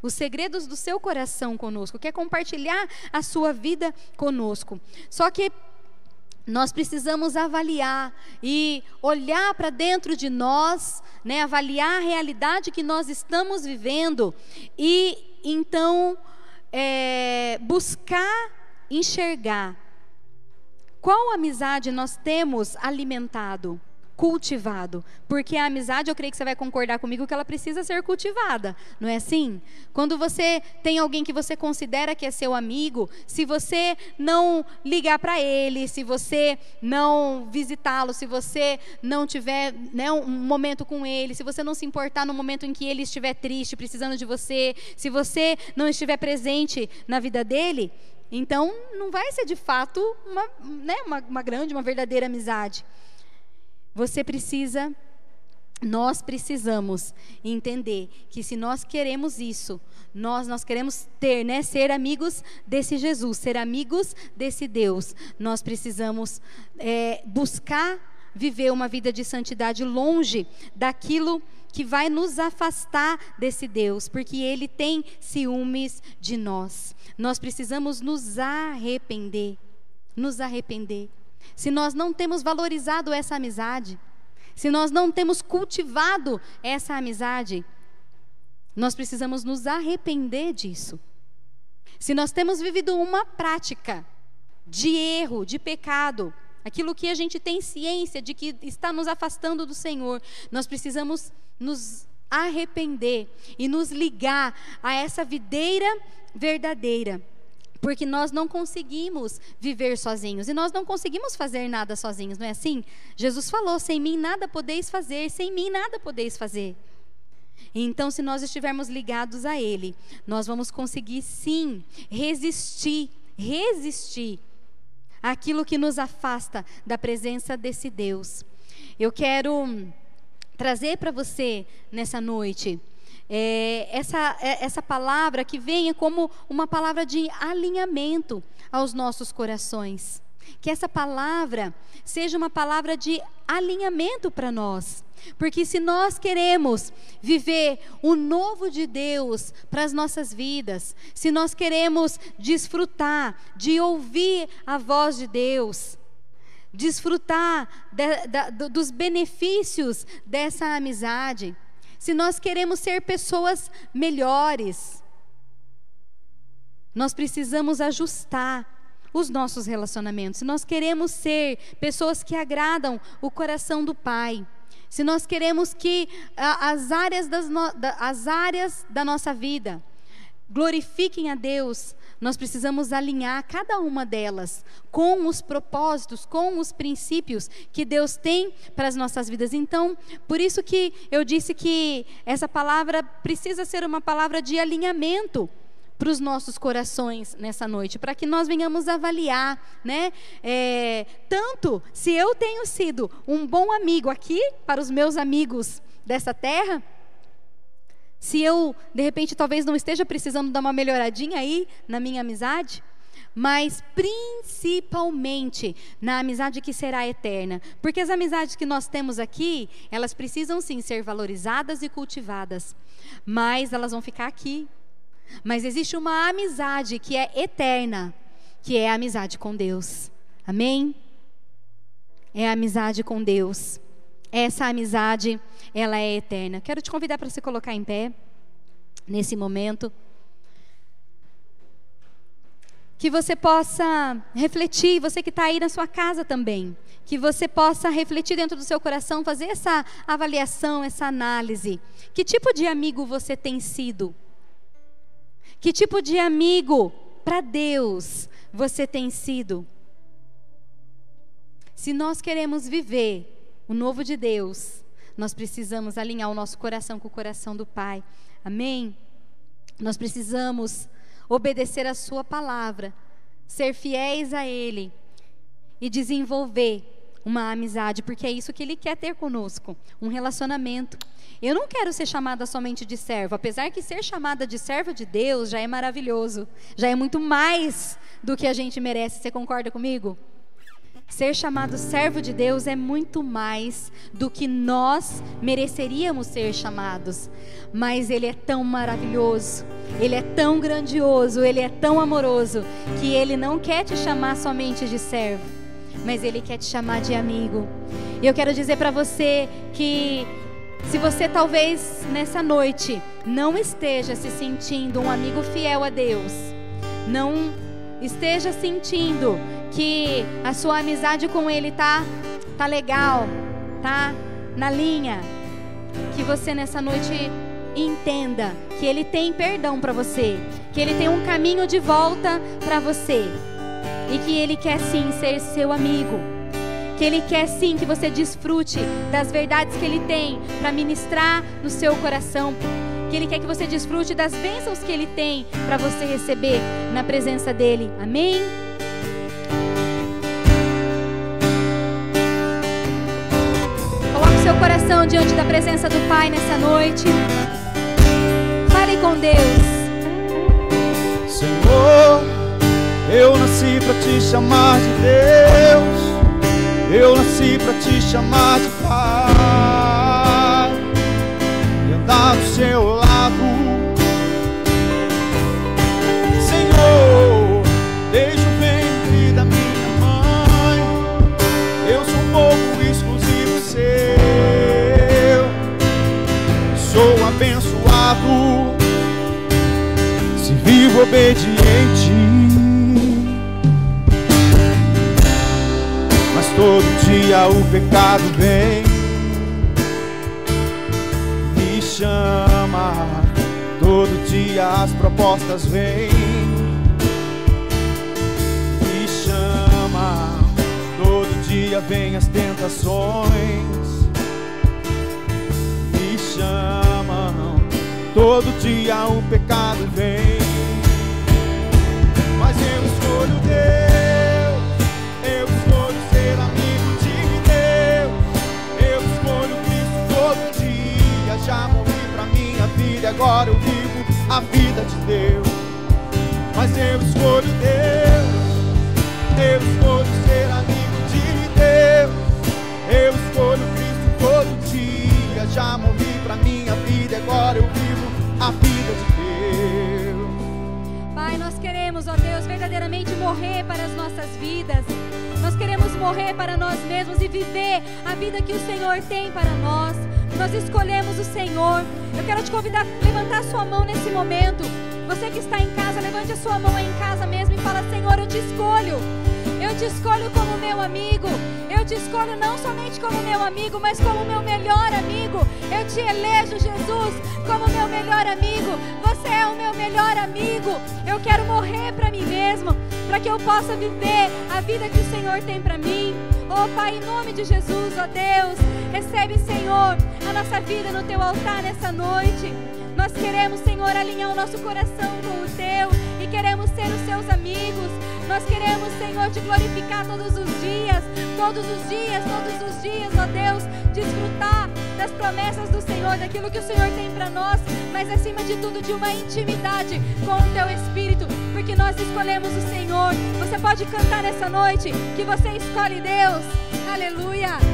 os segredos do seu coração conosco, quer compartilhar a sua vida conosco. Só que nós precisamos avaliar e olhar para dentro de nós, né, avaliar a realidade que nós estamos vivendo e então é, buscar enxergar qual amizade nós temos alimentado, cultivado? Porque a amizade, eu creio que você vai concordar comigo que ela precisa ser cultivada, não é assim? Quando você tem alguém que você considera que é seu amigo, se você não ligar para ele, se você não visitá-lo, se você não tiver né, um momento com ele, se você não se importar no momento em que ele estiver triste, precisando de você, se você não estiver presente na vida dele, então, não vai ser de fato uma, né, uma, uma grande, uma verdadeira amizade. Você precisa, nós precisamos entender que se nós queremos isso, nós, nós queremos ter, né, ser amigos desse Jesus, ser amigos desse Deus, nós precisamos é, buscar viver uma vida de santidade longe daquilo que vai nos afastar desse Deus, porque Ele tem ciúmes de nós. Nós precisamos nos arrepender. Nos arrepender. Se nós não temos valorizado essa amizade, se nós não temos cultivado essa amizade, nós precisamos nos arrepender disso. Se nós temos vivido uma prática de erro, de pecado, aquilo que a gente tem ciência de que está nos afastando do Senhor, nós precisamos nos arrepender e nos ligar a essa videira verdadeira. Porque nós não conseguimos viver sozinhos e nós não conseguimos fazer nada sozinhos, não é assim? Jesus falou: sem mim nada podeis fazer, sem mim nada podeis fazer. Então, se nós estivermos ligados a Ele, nós vamos conseguir sim resistir, resistir aquilo que nos afasta da presença desse Deus. Eu quero trazer para você nessa noite é, essa, é, essa palavra que venha como uma palavra de alinhamento aos nossos corações. Que essa palavra seja uma palavra de alinhamento para nós. Porque se nós queremos viver o novo de Deus para as nossas vidas, se nós queremos desfrutar de ouvir a voz de Deus, desfrutar de, de, dos benefícios dessa amizade, se nós queremos ser pessoas melhores, nós precisamos ajustar os nossos relacionamentos. Se nós queremos ser pessoas que agradam o coração do Pai, se nós queremos que as áreas, das no, as áreas da nossa vida glorifiquem a Deus, nós precisamos alinhar cada uma delas com os propósitos, com os princípios que Deus tem para as nossas vidas. Então, por isso que eu disse que essa palavra precisa ser uma palavra de alinhamento para os nossos corações nessa noite, para que nós venhamos avaliar, né? É, tanto se eu tenho sido um bom amigo aqui para os meus amigos dessa terra, se eu de repente talvez não esteja precisando dar uma melhoradinha aí na minha amizade, mas principalmente na amizade que será eterna. Porque as amizades que nós temos aqui, elas precisam sim ser valorizadas e cultivadas, mas elas vão ficar aqui mas existe uma amizade que é eterna, que é a amizade com Deus. Amém? É a amizade com Deus. Essa amizade, ela é eterna. Quero te convidar para se colocar em pé nesse momento. Que você possa refletir, você que está aí na sua casa também, que você possa refletir dentro do seu coração, fazer essa avaliação, essa análise. Que tipo de amigo você tem sido? Que tipo de amigo para Deus você tem sido? Se nós queremos viver o novo de Deus, nós precisamos alinhar o nosso coração com o coração do Pai. Amém? Nós precisamos obedecer a Sua palavra, ser fiéis a Ele e desenvolver uma amizade, porque é isso que Ele quer ter conosco um relacionamento. Eu não quero ser chamada somente de servo, apesar que ser chamada de serva de Deus já é maravilhoso, já é muito mais do que a gente merece. Você concorda comigo? Ser chamado servo de Deus é muito mais do que nós mereceríamos ser chamados. Mas Ele é tão maravilhoso, Ele é tão grandioso, Ele é tão amoroso, que Ele não quer te chamar somente de servo, mas Ele quer te chamar de amigo. E eu quero dizer para você que se você talvez nessa noite não esteja se sentindo um amigo fiel a Deus, não esteja sentindo que a sua amizade com Ele tá, tá legal, tá na linha, que você nessa noite entenda que Ele tem perdão para você, que Ele tem um caminho de volta para você e que Ele quer sim ser seu amigo que Ele quer sim que você desfrute das verdades que Ele tem para ministrar no seu coração. Que Ele quer que você desfrute das bênçãos que Ele tem para você receber na presença dEle. Amém? Coloque seu coração diante da presença do Pai nessa noite. Fale com Deus. Senhor, eu nasci para te chamar de Deus. Eu nasci pra te chamar de pai do seu lado, Senhor. Desde o ventre da minha mãe, eu sou um povo exclusivo seu. Sou abençoado se vivo obediente. Todo dia o pecado vem, chama. Todo dia as propostas vêm, me chama. Todo dia vem as tentações, me chamam. Todo dia o pecado vem, mas eu escolho Deus. E agora eu vivo a vida de Deus. Mas eu escolho Deus, eu escolho ser amigo de Deus. Eu escolho Cristo todo dia. Já morri pra minha vida e agora eu vivo a vida de Deus. Pai, nós queremos, ó Deus, verdadeiramente morrer para as nossas vidas. Nós queremos morrer morrer para nós mesmos e viver a vida que o Senhor tem para nós. Nós escolhemos o Senhor. Eu quero te convidar a levantar a sua mão nesse momento. Você que está em casa, levante a sua mão aí em casa mesmo e fala: Senhor, eu te escolho. Eu te escolho como meu amigo. Eu te escolho não somente como meu amigo, mas como meu melhor amigo. Eu te elejo, Jesus, como meu melhor amigo. Você é o meu melhor amigo. Eu quero morrer para mim mesmo, para que eu possa viver a vida que o Senhor tem para mim. Oh Pai, em nome de Jesus, ó oh Deus, recebe, Senhor, a nossa vida no teu altar nessa noite. Nós queremos, Senhor, alinhar o nosso coração com o teu e queremos ser os seus amigos. Nós queremos, Senhor, te glorificar todos os dias, todos os dias, todos os dias, ó Deus, desfrutar das promessas do Senhor, daquilo que o Senhor tem para nós, mas acima de tudo de uma intimidade com o teu Espírito, porque nós escolhemos o Senhor. Você pode cantar nessa noite que você escolhe Deus. Aleluia.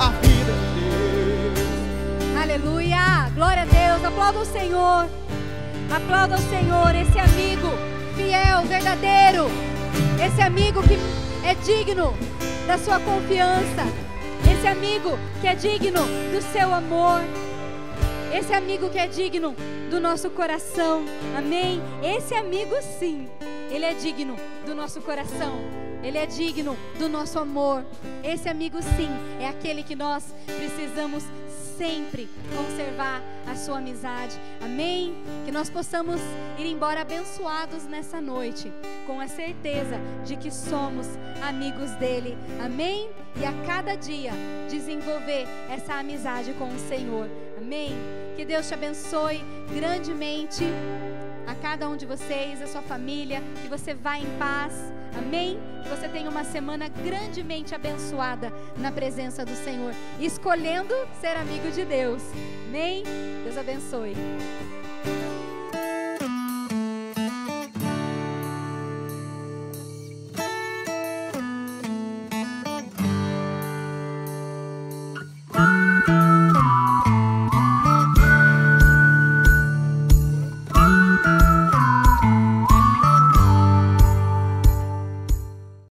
a vida de Deus. Aleluia! Glória a Deus! Aplauda o Senhor. Aplauda o Senhor, esse amigo fiel, verdadeiro. Esse amigo que é digno da sua confiança. Esse amigo que é digno do seu amor. Esse amigo que é digno do nosso coração. Amém? Esse amigo, sim, ele é digno do nosso coração. Ele é digno do nosso amor. Esse amigo, sim, é aquele que nós precisamos sempre conservar a sua amizade. Amém? Que nós possamos ir embora abençoados nessa noite, com a certeza de que somos amigos dele. Amém? E a cada dia desenvolver essa amizade com o Senhor. Amém? Que Deus te abençoe grandemente a cada um de vocês, a sua família, que você vá em paz. Amém? Que você tenha uma semana grandemente abençoada na presença do Senhor, escolhendo ser amigo de Deus. Amém? Deus abençoe.